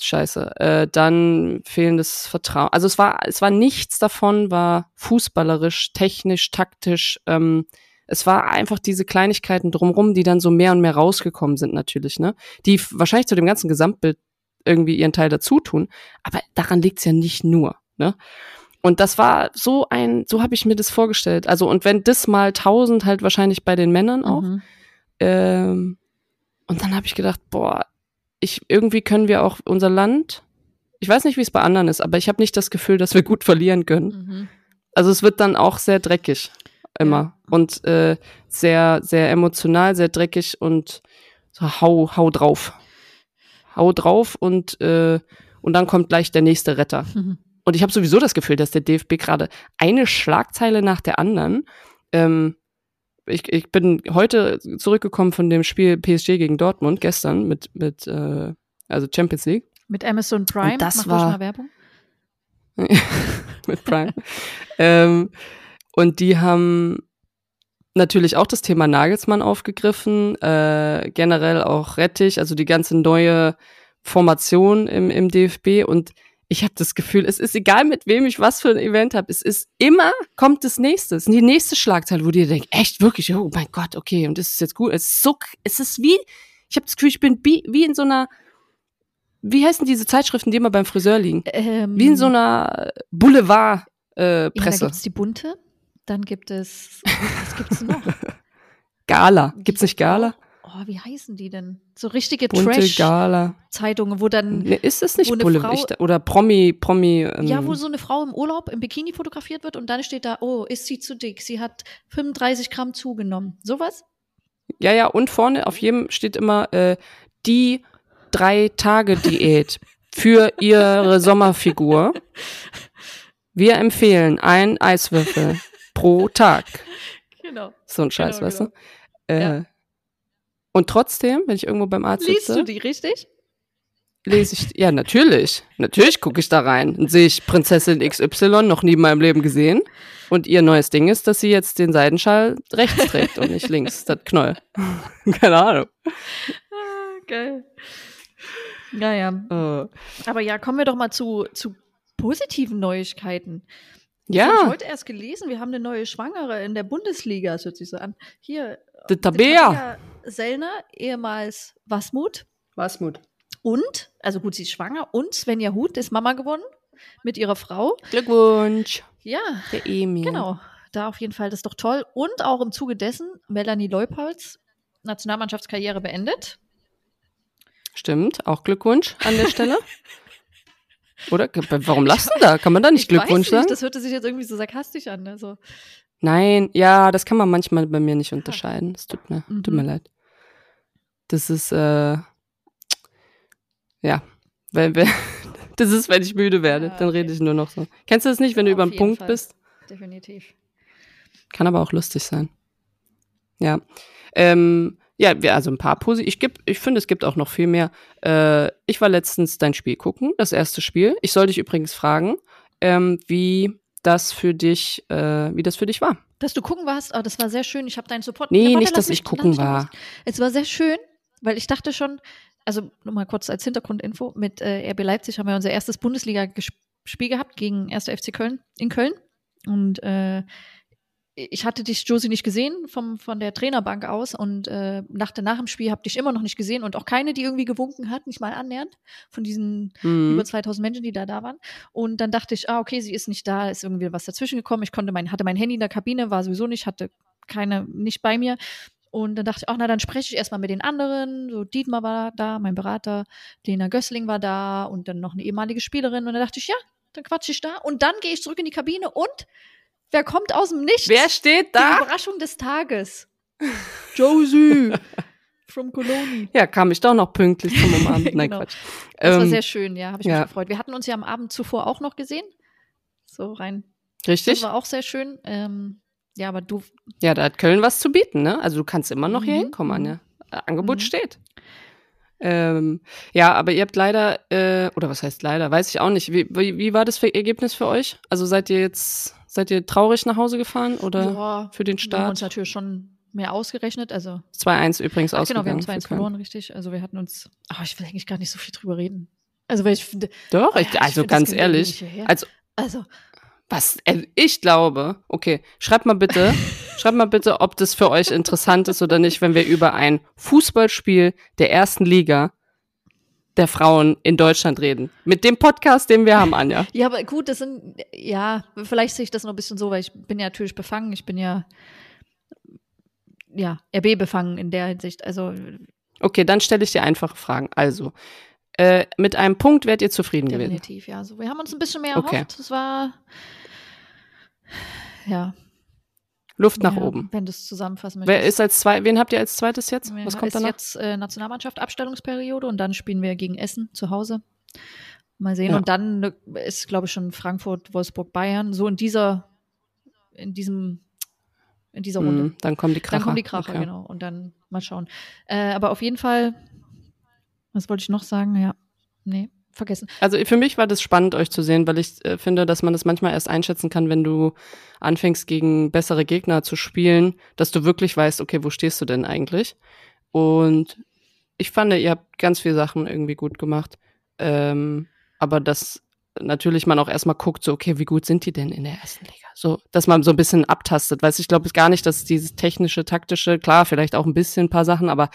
scheiße. Äh, dann fehlendes Vertrauen. Also es war, es war nichts davon, war fußballerisch, technisch, taktisch. Ähm, es war einfach diese Kleinigkeiten drumrum, die dann so mehr und mehr rausgekommen sind natürlich, ne? Die wahrscheinlich zu dem ganzen Gesamtbild irgendwie ihren Teil dazu tun. Aber daran liegt's ja nicht nur, ne? Und das war so ein, so habe ich mir das vorgestellt. Also und wenn das mal tausend halt wahrscheinlich bei den Männern auch. Mhm. Ähm, und dann habe ich gedacht, boah, ich irgendwie können wir auch unser Land. Ich weiß nicht, wie es bei anderen ist, aber ich habe nicht das Gefühl, dass wir gut verlieren können. Mhm. Also es wird dann auch sehr dreckig immer und äh, sehr sehr emotional, sehr dreckig und so hau hau drauf, hau drauf und äh, und dann kommt gleich der nächste Retter. Mhm. Und ich habe sowieso das Gefühl, dass der DFB gerade eine Schlagzeile nach der anderen. Ähm, ich, ich bin heute zurückgekommen von dem Spiel PSG gegen Dortmund gestern mit mit äh, also Champions League Mit Amazon Prime. Und das Mach war- mal Werbung. <laughs> mit Prime. ähm, und die haben natürlich auch das Thema Nagelsmann aufgegriffen, äh, generell auch Rettich, also die ganze neue Formation im, im DFB und ich habe das Gefühl, es ist egal, mit wem ich was für ein Event habe, es ist immer, kommt das nächste, es ist die nächste Schlagzeile, wo dir denkt, echt, wirklich, oh mein Gott, okay, und das ist jetzt gut, es ist so, es ist wie, ich habe das Gefühl, ich bin wie, in so einer, wie heißen diese Zeitschriften, die immer beim Friseur liegen? Ähm, Wie in so einer Boulevard äh, Ja, da Presse. gibt es die bunte, dann gibt es, was gibt es noch? <laughs> Gala. Gibt's nicht Gala? Oh, wie heißen die denn? So richtige. Trash-Zeitungen, wo dann, ist es nicht Boulevard? Frau- Ich- Oder Promi, Promi. Ähm, ja, wo so eine Frau im Urlaub im Bikini fotografiert wird und dann steht da, oh, ist sie zu dick? Sie hat 35 Gramm zugenommen. Sowas? ja, ja, und vorne auf jedem steht immer äh, die drei Tage Diät für ihre Sommerfigur. Wir empfehlen ein Eiswürfel pro Tag. Genau. So ein Scheiß, Genau, weißt genau. du? Äh, Ja. Und trotzdem, wenn ich irgendwo beim Arzt Liest sitze, du die richtig? lese ich, ja, natürlich. Natürlich gucke ich da rein. Und sehe ich Prinzessin XY noch nie in meinem Leben gesehen. Und ihr neues Ding ist, dass sie jetzt den Seidenschal rechts trägt und nicht links, das Knoll. <laughs> Keine Ahnung. Ah, geil. Naja, Äh, aber ja, kommen wir doch mal zu, zu positiven Neuigkeiten. Das Ja. habe ich heute erst gelesen. Wir haben eine neue Schwangere in der Bundesliga, das hört sich so an. Hier, die Tabea. Tabea Sellner, ehemals Wasmut. Was Mut. Und, also gut, sie ist schwanger. Und Svenja Huth ist Mama geworden mit ihrer Frau. Glückwunsch. Ja, Der Emil. genau. Da auf jeden Fall, das ist doch toll. Und auch im Zuge dessen Melanie Leupolz, Nationalmannschaftskarriere beendet. Stimmt, auch Glückwunsch an der Stelle. <laughs> Oder? Warum du da? Kann man da nicht ich weiß Glückwunsch nicht, sagen? das hörte sich jetzt irgendwie so sarkastisch an. Also, Nein, ja, das kann man manchmal bei mir nicht unterscheiden. Das tut mir, tut Mhm. mir leid. Das ist, äh, ja, weil, weil, <laughs> das ist, wenn ich müde werde, Ja, dann okay. rede ich nur noch so. Kennst du das nicht, wenn du über den jeden Punkt Fall. bist? definitiv. Kann aber auch lustig sein. Ja. Ähm, ja, also ein paar Posi. Ich, geb- ich finde, es gibt auch noch viel mehr. Äh, ich war letztens dein Spiel gucken, das erste Spiel. Ich soll dich übrigens fragen, ähm, wie das für dich, äh, wie das für dich war. Dass du gucken warst, oh, das war sehr schön. Ich habe deinen Support. Nee, Ja, warte, nicht, dass mich- ich gucken war. Es war sehr schön, weil ich dachte schon, also nur mal kurz als Hintergrundinfo, mit äh, RB Leipzig haben wir unser erstes Bundesliga-Spiel gehabt gegen 1. FC Köln in Köln. Und äh, ich hatte dich, Josie, nicht gesehen vom, von der Trainerbank aus und äh, dachte nach dem Spiel, habe dich immer noch nicht gesehen und auch keine, die irgendwie gewunken hat, nicht mal annähernd von diesen Mhm. über 2000 Menschen, die da da waren. Und dann dachte ich, ah, okay, sie ist nicht da, ist irgendwie was dazwischen gekommen. Ich konnte mein, hatte mein Handy in der Kabine, war sowieso nicht, hatte keine, nicht bei mir. Und dann dachte ich, ach, na, dann spreche ich erstmal mit den anderen. So, Dietmar war da, mein Berater, Lena Gössling war da und dann noch eine ehemalige Spielerin. Und dann dachte ich, ja, dann quatsche ich da. Und dann gehe ich zurück in die Kabine und wer kommt aus dem Nichts? Wer steht Die da? Überraschung des Tages. Josie <laughs> from Cologne. Ja, kam ich doch noch pünktlich zum Umarmen. <laughs> Nein, Genau. Quatsch. Das war Ähm, sehr schön, ja, habe ich ja. mich gefreut. Wir hatten uns ja am Abend zuvor auch noch gesehen. So rein. Das Richtig? war auch sehr schön. Ähm, ja, aber du, Ja, da hat Köln was zu bieten, ne? Also du kannst immer noch hier Mhm, hinkommen, mhm. Anja. Äh, Angebot Mhm. steht. Ähm, ja, aber ihr habt leider, äh, oder was heißt leider, weiß ich auch nicht. Wie, wie, wie war das Ergebnis für euch? Also seid ihr jetzt, seid ihr traurig nach Hause gefahren oder ja, für den wir haben uns Start? natürlich schon mehr ausgerechnet. Also, 2-1 übrigens ach, genau, wir haben ausgegangen. 2-1 für Köln. verloren, richtig. Also wir hatten uns, ach, ich will eigentlich gar nicht so viel drüber reden. Also, weil ich finde, Doch, ich, Ja, ich also das ganz ehrlich, also also, Was? äh, Ich glaube, okay, schreibt mal bitte, <laughs> schreibt mal bitte, ob das für euch interessant ist oder nicht, wenn wir über ein Fußballspiel der ersten Liga der Frauen in Deutschland reden. Mit dem Podcast, den wir haben, Anja. ja, aber gut, das sind, ja, vielleicht sehe ich das noch ein bisschen so, weil ich bin ja natürlich befangen. Ich bin ja, ja, RB befangen in der Hinsicht. Also, Okay, dann stelle ich dir einfache Fragen. Also, äh, mit einem Punkt wärt ihr zufrieden gewesen. definitiv, ja. So, wir haben uns ein bisschen mehr Okay. erhofft. Es war, ja. Luft nach ja, oben. Wenn du es zusammenfassen Wer möchtest. ist als zwei, wen habt ihr als zweites jetzt? Ja, Was kommt ist danach? jetzt äh, Nationalmannschaft Abstellungsperiode und dann spielen wir gegen Essen zu Hause. Mal sehen. Ja. Und dann ne, ist, glaube ich, schon Frankfurt, Wolfsburg, Bayern. So in dieser, in diesem, in dieser Runde. Mhm, dann kommen die Kracher. Dann kommen die Kracher, Okay. genau. Und dann mal schauen. Äh, aber auf jeden Fall, was wollte ich noch sagen? Ja, nee, vergessen. Also für mich war das spannend, euch zu sehen, weil ich äh, finde, dass man das manchmal erst einschätzen kann, wenn du anfängst, gegen bessere Gegner zu spielen, dass du wirklich weißt, okay, wo stehst du denn eigentlich? Und ich fand, ihr habt ganz viele Sachen irgendwie gut gemacht. Ähm, aber dass natürlich man auch erstmal guckt, so, okay, wie gut sind die denn in der ersten Liga? So, dass man so ein bisschen abtastet. Weißt ich glaube gar nicht, dass dieses technische, taktische, klar, vielleicht auch ein bisschen ein paar Sachen, aber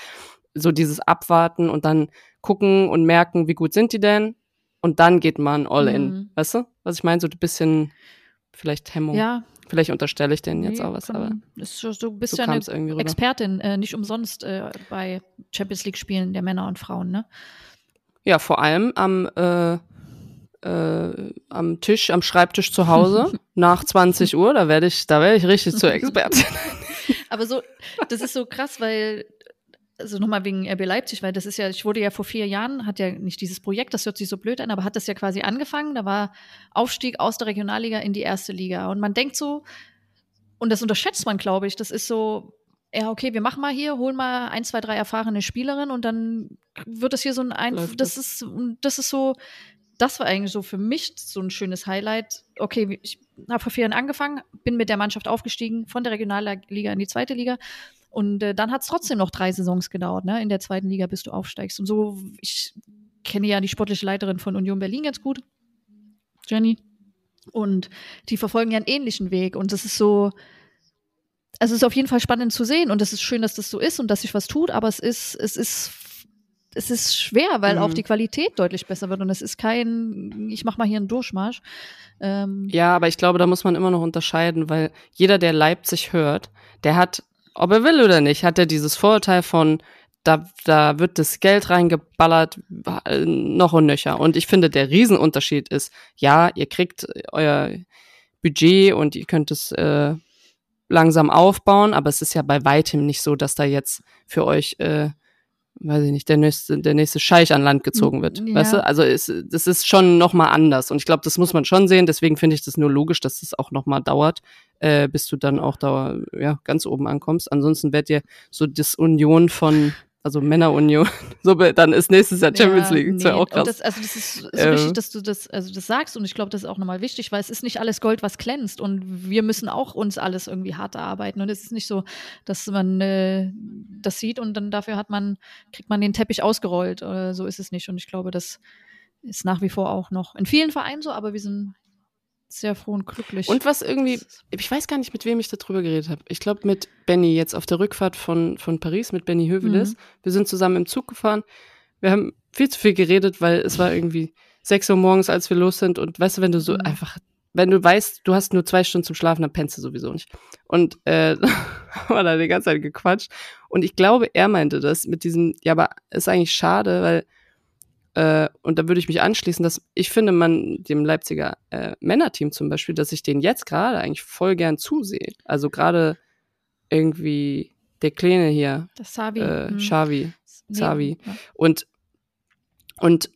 so dieses Abwarten und dann gucken und merken, wie gut sind die denn? Und dann geht man all in. Mhm. Weißt du? Was ich meine? So ein bisschen vielleicht Hemmung. Ja, Vielleicht unterstelle ich denen jetzt nee, auch was, kann- aber ist, so- du bist so ja eine. Expertin, äh, nicht umsonst äh, bei Champions League-Spielen der Männer und Frauen, ne? Ja, vor allem am, äh, äh, am Tisch, am Schreibtisch zu Hause <laughs> nach 20 Uhr, da werde ich, da werde ich richtig zur <laughs> Expertin. Aber so, das ist so krass, weil, also nochmal wegen RB Leipzig, weil das ist ja, ich wurde ja vor vier Jahren, hat ja nicht dieses Projekt, das hört sich so blöd an, aber hat das ja quasi angefangen. Da war Aufstieg aus der Regionalliga in die erste Liga. Und man denkt so, und das unterschätzt man, glaube ich, das ist so, ja, okay, wir machen mal hier, holen mal ein, zwei, drei erfahrene Spielerinnen und dann wird das hier so ein, ein das ist, das ist so, das war eigentlich so für mich so ein schönes Highlight. Okay, ich habe vor vier Jahren angefangen, bin mit der Mannschaft aufgestiegen von der Regionalliga in die zweite Liga. Und äh, dann hat es trotzdem noch drei Saisons gedauert, ne? In der zweiten Liga, bis du aufsteigst. Und so, ich kenne ja die sportliche Leiterin von Union Berlin ganz gut, Jenny. Und die verfolgen ja einen ähnlichen Weg. Und das ist so, also es ist auf jeden Fall spannend zu sehen. Und es ist schön, dass das so ist und dass sich was tut, aber es ist, es ist, es ist schwer, weil Mhm. auch die Qualität deutlich besser wird. Und es ist kein, ich mach mal hier einen Durchmarsch. Ähm, Ja, aber ich glaube, da muss man immer noch unterscheiden, weil jeder, der Leipzig hört, der hat, ob er will oder nicht, hat er dieses Vorurteil von, da, da wird das Geld reingeballert, äh, noch und nöcher. Und ich finde, der Riesenunterschied ist, ja, ihr kriegt euer Budget und ihr könnt es äh, langsam aufbauen, aber es ist ja bei weitem nicht so, dass da jetzt für euch, äh, weiß ich nicht, der nächste, der nächste Scheich an Land gezogen wird. Ja. Weißt du? Also es, das ist schon noch mal anders. Und ich glaube, das muss man schon sehen. Deswegen finde ich das nur logisch, dass das auch noch mal dauert, äh, bis du dann auch da ja, ganz oben ankommst. Ansonsten werdet ihr so das Union von, also Männerunion, <laughs> so dann ist nächstes Jahr Champions Ja, League. Das nee. auch krass. Das, also das ist, ist wichtig, dass du das, also das sagst und ich glaube, das ist auch nochmal wichtig, weil es ist nicht alles Gold, was glänzt und wir müssen auch uns alles irgendwie hart erarbeiten und es ist nicht so, dass man äh, das sieht und dann dafür hat man, kriegt man den Teppich ausgerollt. Äh, so ist es nicht und ich glaube, das ist nach wie vor auch noch in vielen Vereinen so, aber wir sind sehr froh und glücklich. Und was irgendwie, ich weiß gar nicht, mit wem ich darüber geredet habe. Ich glaube mit Benny jetzt auf der Rückfahrt von, von Paris, mit Benny Höveles. Mhm. Wir sind zusammen im Zug gefahren. Wir haben viel zu viel geredet, weil es war irgendwie 6 Uhr morgens, als wir los sind. Und weißt du, wenn du so Mhm. einfach wenn du weißt, du hast nur zwei Stunden zum Schlafen, dann pennst du sowieso nicht. Und äh, <laughs> haben wir da die ganze Zeit gequatscht. Und ich glaube, er meinte das mit diesem, ja, aber ist eigentlich schade, weil äh, und da würde ich mich anschließen, dass ich finde, man dem Leipziger äh, Männerteam zum Beispiel, dass ich den jetzt gerade eigentlich voll gern zusehe. Also gerade irgendwie der Kleine hier, Das Savi. äh, hm. Xavi, Xavi. ja. Und, und,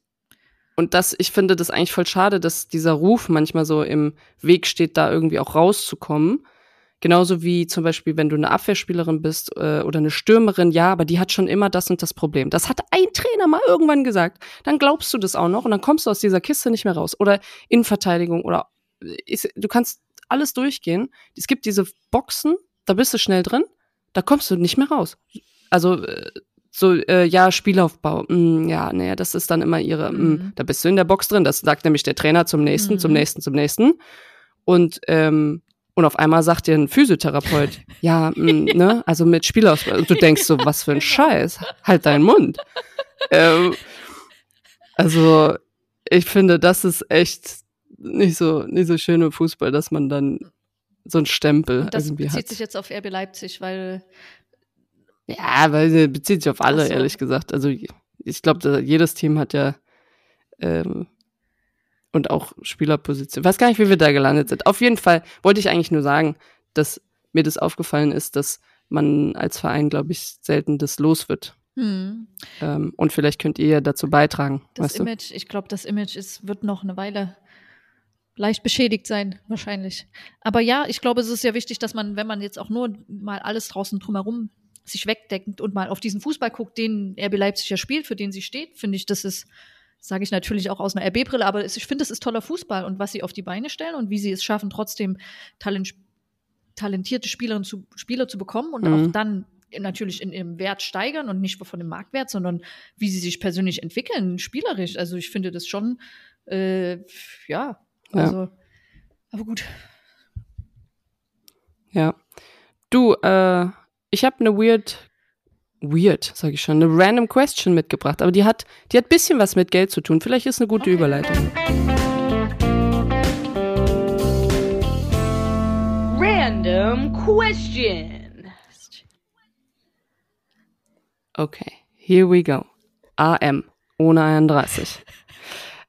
und das, ich finde das eigentlich voll schade, dass dieser Ruf manchmal so im Weg steht, da irgendwie auch rauszukommen. Genauso wie zum Beispiel, wenn du eine Abwehrspielerin bist äh, oder eine Stürmerin, ja, aber die hat schon immer das und das Problem. Das hat ein Trainer mal irgendwann gesagt. Dann glaubst du das auch noch und dann kommst du aus dieser Kiste nicht mehr raus. Oder Innenverteidigung oder ist, du kannst alles durchgehen. Es gibt diese Boxen, da bist du schnell drin, da kommst du nicht mehr raus. Also äh, so, äh, ja, Spielaufbau, mm, ja, naja, das ist dann immer ihre, mm, Mhm. da bist du in der Box drin, das sagt nämlich der Trainer zum nächsten, Mhm. zum nächsten, zum nächsten. Und, ähm, und auf einmal sagt dir ein Physiotherapeut, ja, mm, ne, also mit Spielaufbau, und du denkst so, was für ein Scheiß, halt deinen Mund. ähm, also, ich finde, das ist echt nicht so, nicht so schön im Fußball, dass man dann so einen Stempel Und das irgendwie bezieht hat. sich jetzt auf RB Leipzig, weil Ja, weil sie bezieht sich auf alle, so. ehrlich gesagt. Also ich glaube, jedes Team hat ja ähm, und auch Spielerposition. Weiß gar nicht, wie wir da gelandet sind. Auf jeden Fall wollte ich eigentlich nur sagen, dass mir das aufgefallen ist, dass man als Verein, glaube ich, selten das los wird. hm, Ähm, und vielleicht könnt ihr ja dazu beitragen. das weißt du? Image, ich glaube, das Image ist, wird noch eine Weile leicht beschädigt sein, wahrscheinlich. Aber ja, ich glaube, es ist sehr wichtig, dass man, wenn man jetzt auch nur mal alles draußen drumherum sich wegdeckt und mal auf diesen Fußball guckt, den RB Leipzig ja spielt, für den sie steht, finde ich, das ist, sage ich natürlich auch aus einer RB-Brille, aber ich finde, es ist toller Fußball und was sie auf die Beine stellen und wie sie es schaffen, trotzdem Talent, talentierte Spielerinnen zu, Spieler zu bekommen und Mhm. auch dann natürlich in ihrem Wert steigern und nicht von dem Marktwert, sondern wie sie sich persönlich entwickeln, spielerisch. Also ich finde das schon, äh, ja, Ja. also, aber gut. Ja. Du, äh, ich habe eine weird, weird, sage ich schon, eine random question mitgebracht, aber die hat, die hat bisschen was mit Geld zu tun. Vielleicht ist eine gute Okay. Überleitung. Random question. Okay, here we go. AM ohne 31.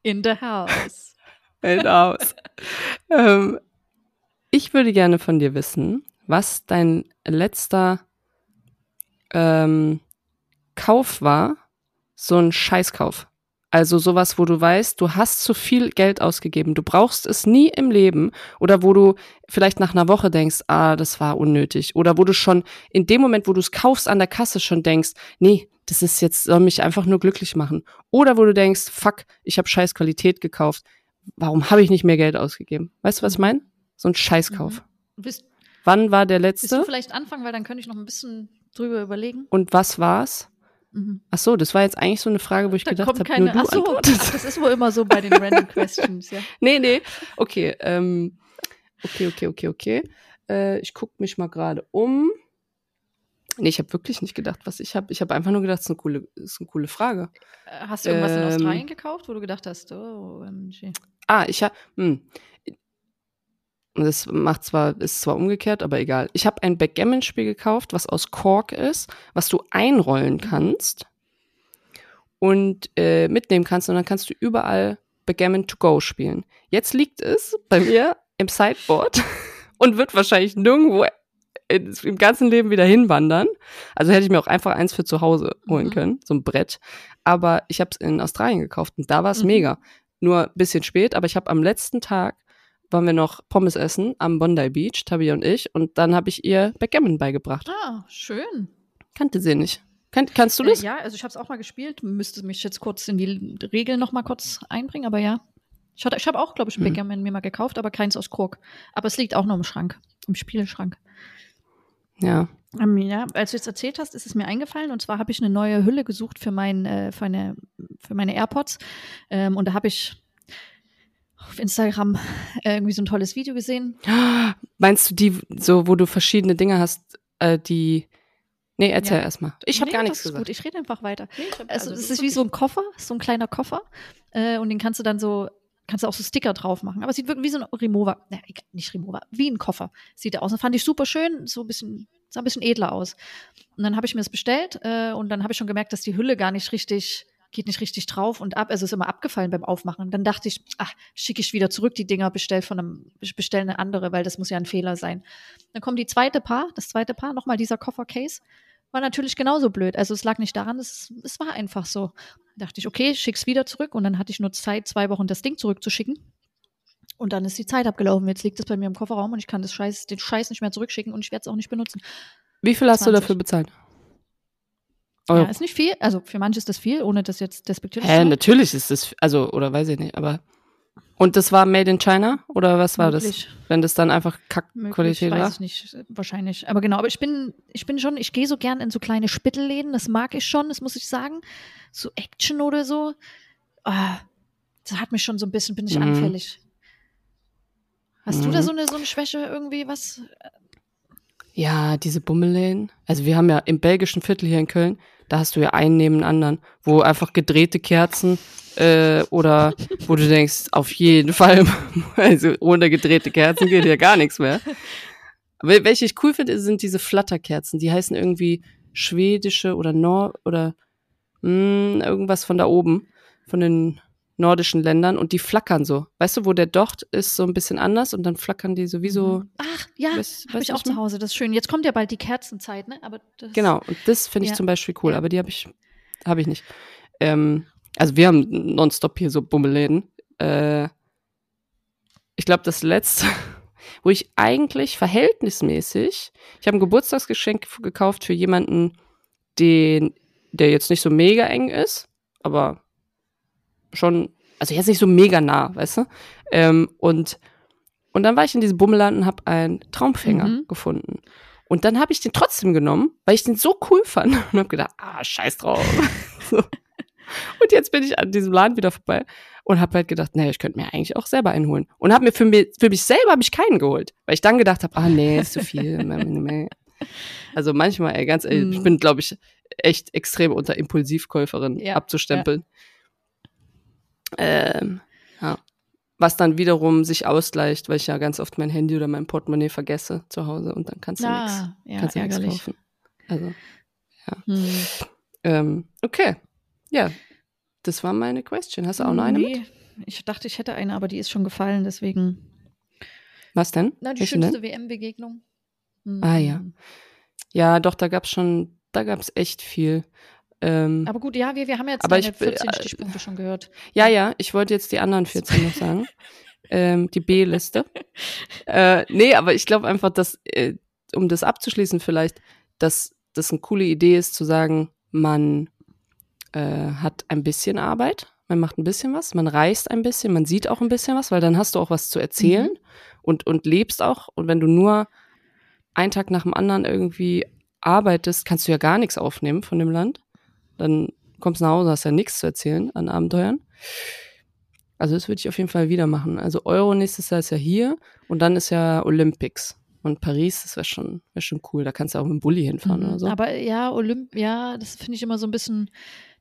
In the house. Hält aus. ähm, ich würde gerne von dir wissen, was dein letzter ähm, Kauf war, so ein Scheißkauf. Also sowas, wo du weißt, du hast zu viel Geld ausgegeben, du brauchst es nie im Leben oder wo du vielleicht nach einer Woche denkst, ah, das war unnötig oder wo du schon in dem Moment, wo du es kaufst an der Kasse schon denkst, nee, das ist jetzt soll mich einfach nur glücklich machen oder wo du denkst, fuck, ich habe scheiß Qualität gekauft, warum habe ich nicht mehr Geld ausgegeben? Weißt du, was ich meine? So ein Scheißkauf. Willst, Wann war der willst du letzte vielleicht anfangen, weil dann könnte ich noch ein bisschen drüber überlegen. und was war's? Mhm. Ach so, das war jetzt eigentlich so eine Frage, wo ich Da gedacht habe, nur du Ach so, antwortest. das ist wohl immer so bei den Random Questions, ja. <laughs> Nee, nee. Okay, ähm, okay, okay, okay, okay. Äh, ich gucke mich mal gerade um. Nee, ich habe wirklich nicht gedacht, was ich habe. Ich habe einfach nur gedacht, es ist eine coole, ist eine coole Frage. Äh, Hast du irgendwas in Ähm. Australien gekauft, wo du gedacht hast, oh, OMG. Ah, ich habe. Das macht zwar, ist zwar umgekehrt, aber egal. Ich habe ein Backgammon-Spiel gekauft, was aus Kork ist, was du einrollen kannst und äh, mitnehmen kannst und dann kannst du überall Backgammon to go spielen. Jetzt liegt es bei mir im Sideboard <laughs> und wird wahrscheinlich nirgendwo im ganzen Leben wieder hinwandern. Also hätte ich mir auch einfach eins für zu Hause holen Mhm. können, so ein Brett. Aber ich habe es in Australien gekauft und da war es Mhm. mega. Nur ein bisschen spät, aber ich habe am letzten Tag waren wir noch Pommes essen am Bondi Beach, Tabia und ich, und dann habe ich ihr Backgammon beigebracht. Ah, schön. Kannte sie nicht. Kann, kannst du das? Äh, ja, also ich habe es auch mal gespielt. Müsste mich jetzt kurz in die Regeln noch mal kurz einbringen, aber ja. Ich, hatte- ich habe auch, glaube ich, ein Mhm. Backgammon mir mal gekauft, aber keins aus Kork. Aber es liegt auch noch im Schrank, im Spielschrank. Ja. Ähm, ja, als du jetzt erzählt hast, ist es mir eingefallen. Und zwar habe ich eine neue Hülle gesucht für, mein, äh, für, eine, für meine AirPods. Ähm, und da habe ich auf Instagram äh, irgendwie so ein tolles Video gesehen. Meinst du die, so, wo du verschiedene Dinge hast, äh, die. Nee, erzähl Ja. erst mal. Ich habe Nee, gar nichts gesagt. Gut, ich rede einfach weiter. Nee, hab- Also, also, es das ist wie so ein Koffer, so ein kleiner Koffer. Äh, und den kannst du dann so, kannst du auch so Sticker drauf machen. Aber es sieht wirklich wie so ein Remover, ne, nicht Remover, wie ein Koffer sieht er aus. Und fand ich super schön, so ein bisschen, sah ein bisschen edler aus. Und dann habe ich mir das bestellt äh, und dann habe ich schon gemerkt, dass die Hülle gar nicht richtig, geht nicht richtig drauf und ab, also ist immer abgefallen beim Aufmachen. Dann dachte ich, ach, schicke ich wieder zurück die Dinger, bestell von einem, bestell eine andere, weil das muss ja ein Fehler sein. Dann kommt die zweite Paar, das zweite Paar, nochmal dieser Koffercase. War natürlich genauso blöd. Also es lag nicht daran, es, es war einfach so. Dachte ich, okay, schick's wieder zurück und dann hatte ich nur Zeit, zwei Wochen das Ding zurückzuschicken. Und dann ist die Zeit abgelaufen. Jetzt liegt es bei mir im Kofferraum und ich kann das Scheiß, den Scheiß nicht mehr zurückschicken und ich werde es auch nicht benutzen. Wie viel hast 20. du dafür bezahlt? Ja, Euro. ist nicht viel. Also für manche ist das viel, ohne das jetzt despektierlich zu natürlich ist das, also, oder weiß ich nicht, aber. Und das war made in China? Oder was war Möglich. das? Wenn das dann einfach Kackqualität weiß war? ich nicht, äh, wahrscheinlich. Aber genau, aber ich bin, ich bin schon, ich gehe so gern in so kleine Spittelläden, das mag ich schon, das muss ich sagen. So Action oder so. Ah, das hat mich schon so ein bisschen, bin ich Mhm. anfällig. Hast du da Mhm. so eine, so eine Schwäche irgendwie, was? Ja, diese Bummelläden. Also wir haben ja im belgischen Viertel hier in Köln, da hast du ja einen neben den anderen, wo einfach gedrehte Kerzen äh, oder wo du denkst, auf jeden Fall, <laughs> also ohne gedrehte Kerzen geht ja gar nichts mehr. Aber welche ich cool finde, sind diese Flatterkerzen. Die heißen irgendwie schwedische oder Nor oder mh, irgendwas von da oben, von den nordischen Ländern und die flackern so. Weißt du, wo der Docht ist so ein bisschen anders und dann flackern die sowieso. Ach, ja, habe ich auch zu? Hause, das ist schön. Jetzt kommt ja bald die Kerzenzeit, ne? Aber Genau, und das finde ich Ja. zum Beispiel cool, aber die habe ich, habe ich nicht. Ähm, also wir haben nonstop hier so Bummelläden. Äh, ich glaube, das letzte, <laughs> wo ich eigentlich verhältnismäßig, ich habe ein Geburtstagsgeschenk gekauft für jemanden, den, der jetzt nicht so mega eng ist, aber schon, also jetzt nicht so mega nah, weißt du? Ähm, und, und dann war ich in diesem Bummelladen und habe einen Traumfänger Mhm. gefunden. Und dann habe ich den trotzdem genommen, weil ich den so cool fand <laughs> und habe gedacht, ah, scheiß drauf. <laughs> so. Und jetzt bin ich an diesem Laden wieder vorbei und habe halt gedacht, naja, ich könnte mir eigentlich auch selber einen holen. Und habe mir für, mich für mich selber habe ich keinen geholt, weil ich dann gedacht habe, ah nee, ist zu viel. <laughs> Also manchmal, ey, ganz ehrlich, ich Mm. bin, glaube ich, echt extrem unter Impulsivkäuferin Ja, abzustempeln. Ähm, ja. Was dann wiederum sich ausgleicht, weil ich ja ganz oft mein Handy oder mein Portemonnaie vergesse zu Hause und dann kannst du nichts Ah, ja, kannst du nichts kaufen. Also, Hm. ähm, okay. Ja, das war meine Question. Hast du auch noch eine mit? Nee, ich dachte, ich hätte eine, aber die ist schon gefallen, deswegen. Was denn? Na, die Welche schönste? WM-Begegnung. Hm. Ah, ja. Ja, doch, da gab's schon, da gab's echt viel. Ähm, Aber gut, ja, wir, wir haben jetzt Aber deine ich will- 14 äh, Stichpunkte schon gehört. ja, ja, ich wollte jetzt die anderen 14 noch sagen. <laughs> ähm, die B-Liste. äh, nee, aber ich glaube einfach, dass, äh, um das abzuschließen vielleicht, dass das eine coole Idee ist, zu sagen, man äh, hat ein bisschen Arbeit, man macht ein bisschen was, man reist ein bisschen, man sieht auch ein bisschen was, weil dann hast du auch was zu erzählen und, und lebst auch. Und wenn du nur einen Tag nach dem anderen irgendwie arbeitest, kannst du ja gar nichts aufnehmen von dem Land. Dann kommst du nach Hause, hast ja nichts zu erzählen an Abenteuern. Also das würde ich auf jeden Fall wieder machen. Also Euro nächstes Jahr ist ja hier und dann ist ja Olympics. Und Paris, das wäre schon, wär schon cool. Da kannst du auch mit dem Bulli hinfahren Mhm. oder so. Aber ja, Olymp, ja, das finde ich immer so ein bisschen,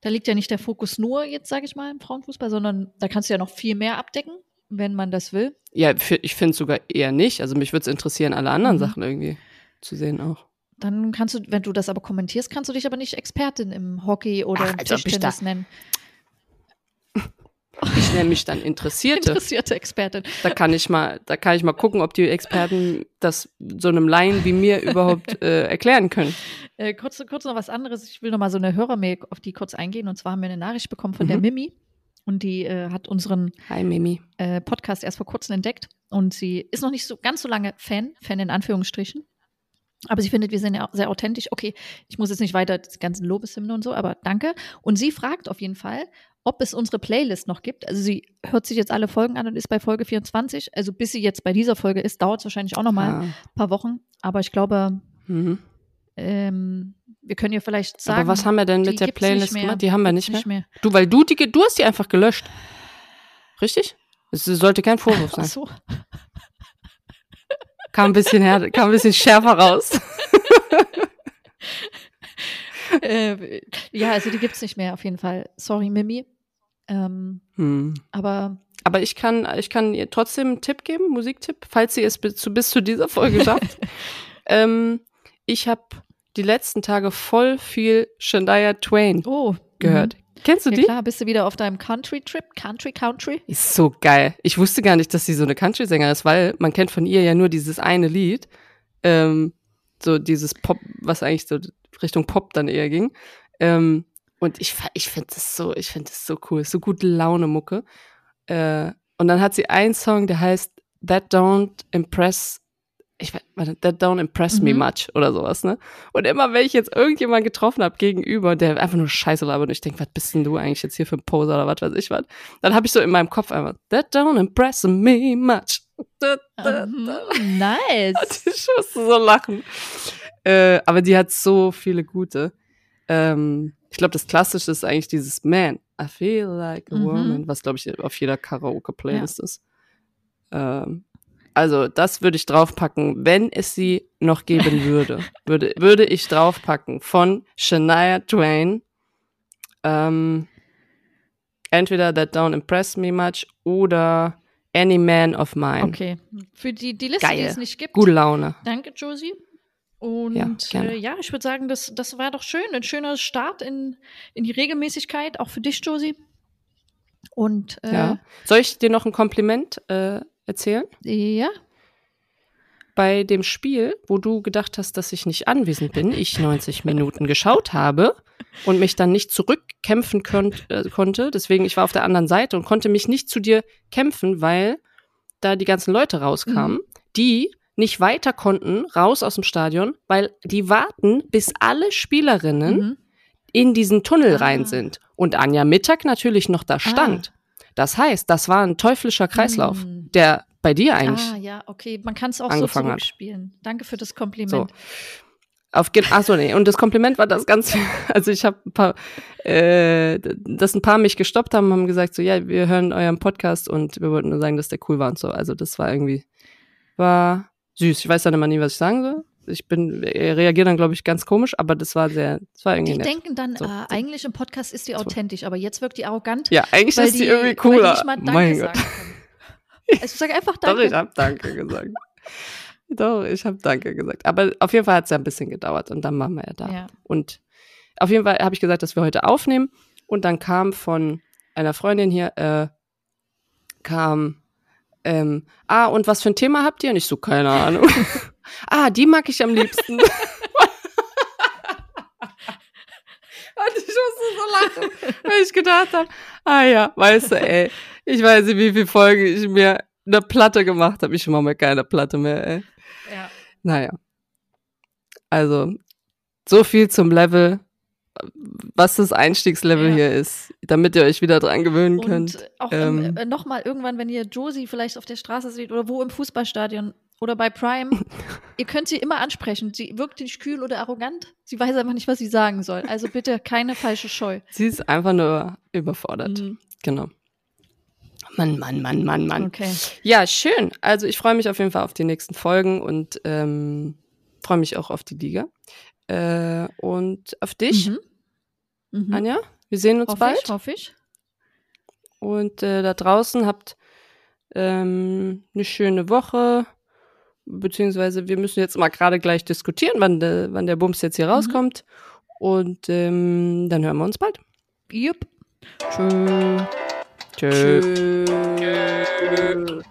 da liegt ja nicht der Fokus nur jetzt, sage ich mal, im Frauenfußball, sondern da kannst du ja noch viel mehr abdecken, wenn man das will. Ja, ich finde sogar eher nicht. Also mich würde es interessieren, alle anderen Mhm. Sachen irgendwie zu sehen auch. Dann kannst du, wenn du das aber kommentierst, kannst du dich aber nicht Expertin im Hockey oder Ach, im Tischtennis nennen. Ich nenne mich dann Interessierte. <laughs> Interessierte Expertin. Da kann ich mal, da kann ich mal gucken, ob die Experten das so einem Laien wie mir überhaupt äh, erklären können. Äh, kurz, kurz noch was anderes. Ich will noch mal so eine Hörermail auf die kurz eingehen. Und zwar haben wir eine Nachricht bekommen von der Mhm. Mimi. Und die äh, hat unseren Hi Mimi. äh, Podcast erst vor kurzem entdeckt. Und sie ist noch nicht so ganz so lange Fan, Fan in Anführungsstrichen. Aber sie findet, wir sind ja sehr authentisch. Okay, ich muss jetzt nicht weiter die ganzen Lobeshymnen und so, aber danke. Und sie fragt auf jeden Fall, ob es unsere Playlist noch gibt. Also sie hört sich jetzt alle Folgen an und ist bei Folge 24. Also bis sie jetzt bei dieser Folge ist, dauert es wahrscheinlich auch noch mal Ah, ein paar Wochen. Aber ich glaube, mhm. ähm, wir können ihr vielleicht sagen. Aber was haben wir denn mit der Playlist gemacht? Die haben wir nicht mehr. mehr. Du, weil du die, du hast die einfach gelöscht. Richtig? Es sollte kein Vorwurf <laughs> Ach sein. so. Kam ein bisschen her, kam ein bisschen schärfer raus. äh, ja, also die gibt's nicht mehr auf jeden Fall. Sorry, Mimi. Ähm, Hm. aber aber ich kann, ich kann ihr trotzdem einen Tipp geben, Musiktipp, falls sie es bis zu, bis zu dieser Folge <laughs> schafft. ähm, ich habe die letzten Tage voll viel Shania Twain Oh. Gehört. Kennst du Ja die? klar, bist du wieder auf deinem Country-Trip? Country, Country? Ist so geil. Ich wusste gar nicht, dass sie so eine Country-Sängerin ist, weil man kennt von ihr ja nur dieses eine Lied. Ähm, so dieses Pop, was eigentlich so Richtung Pop dann eher ging. Ähm, und ich, ich finde das so, ich finde das so cool. So gute Laune Mucke. Äh, und dann hat sie einen Song, der heißt That Don't Impress, ich That Don't Impress Me Mhm. Much oder sowas, ne? Und immer, wenn ich jetzt irgendjemanden getroffen habe gegenüber, der einfach nur Scheiße labert und ich denke, was bist denn du eigentlich jetzt hier für ein Poser oder was weiß ich was, dann habe ich so in meinem Kopf einfach, That don't impress me much. Da, da, Mhm, da. nice. Ich musste so lachen. Äh, aber die hat so viele gute. Ähm, ich glaube, das Klassische ist eigentlich dieses Man, I feel like a Mhm. woman, was, glaube ich, auf jeder Karaoke-Playlist ist. Ähm, also, das würde ich draufpacken, wenn es sie noch geben würde. würde, würde ich draufpacken von Shania Twain. Ähm, entweder That Don't Impress Me Much oder Any Man of Mine. Okay. Für die, die Liste, die Geil. es nicht gibt. Gute Laune. Danke, Josie. Und Ja, äh, ja ich würde sagen, das, das war doch schön. Ein schöner Start in, in die Regelmäßigkeit, auch für dich, Josie. Und äh, Ja. Soll ich dir noch ein Kompliment äh, erzählen? ja, Bei dem Spiel, wo du gedacht hast, dass ich nicht anwesend bin, ich 90 <laughs> Minuten geschaut habe und mich dann nicht zurückkämpfen könnt, äh, konnte. Deswegen, ich war auf der anderen Seite und konnte mich nicht zu dir kämpfen, weil da die ganzen Leute rauskamen, Mhm. die nicht weiter konnten, raus aus dem Stadion, weil die warten, bis alle Spielerinnen mhm. in diesen Tunnel Ah. rein sind. Und Anja Mittag natürlich noch da stand. Das heißt, das war ein teuflischer Kreislauf, Mm. der bei dir eigentlich Ah, ja, okay. Man kann es auch so angefangen hat. zurückspielen. Danke für das so. Kompliment. Auf Ge- Ach so, nee. Und das Kompliment war das ganz, <laughs> also ich habe ein paar, äh, dass ein paar mich gestoppt haben, haben gesagt so, ja, wir hören euren Podcast und wir wollten nur sagen, dass der cool war und so. Also das war irgendwie, war süß. Ich weiß dann immer nie, was ich sagen soll. Ich bin, äh, reagiere dann, glaube ich, ganz komisch, aber das war sehr, das war irgendwie Die nett. denken dann, So, äh, eigentlich im Podcast ist die authentisch, aber jetzt wirkt die arrogant. ja, eigentlich ist die, die irgendwie Weil die cooler. nicht Danke mein Gott. <laughs> Also sag einfach Doch, ich Danke. hab Danke gesagt. Doch, ich habe Danke gesagt. Aber auf jeden Fall hat es ja ein bisschen gedauert und dann waren wir ja da. Ja. Und auf jeden Fall habe ich gesagt, dass wir heute aufnehmen. Und dann kam von einer Freundin hier, äh, kam, ähm, ah, und was für ein Thema habt ihr? Und ich so, keine Ahnung. <laughs> ah, die mag ich am liebsten. <laughs> und ich musste so lachen, weil ich gedacht habe, ah ja, weißt du, ey, ich weiß nicht, wie viele Folgen ich mir eine Platte gemacht habe. Ich mache mir keine Platte mehr, ey. Ja. Naja. Also, so viel zum Level, was das Einstiegslevel Ja. hier ist, damit ihr euch wieder dran gewöhnen könnt. Und auch Ähm, ähm, nochmal irgendwann, wenn ihr Josie vielleicht auf der Straße seht oder wo im Fußballstadion oder bei Prime, <laughs> ihr könnt sie immer ansprechen. Sie wirkt nicht kühl oder arrogant. Sie weiß einfach nicht, was sie sagen soll. Also bitte keine falsche Scheu. <laughs> Sie ist einfach nur überfordert. Mhm. Genau. Mann, Mann, Mann, Mann, Mann. Okay. Ja, schön. Also ich freue mich auf jeden Fall auf die nächsten Folgen und ähm, freue mich auch auf die Liga. Äh, und auf dich, Mhm. Mhm. Anja. Wir sehen uns Hoffe bald. ich, hoffe ich. Und äh, da draußen habt ähm, eine schöne Woche. Beziehungsweise wir müssen jetzt mal gerade gleich diskutieren, wann, der wann der Bums jetzt hier Mhm. rauskommt. Und ähm, dann hören wir uns bald. Jupp. Tschö. Tschö.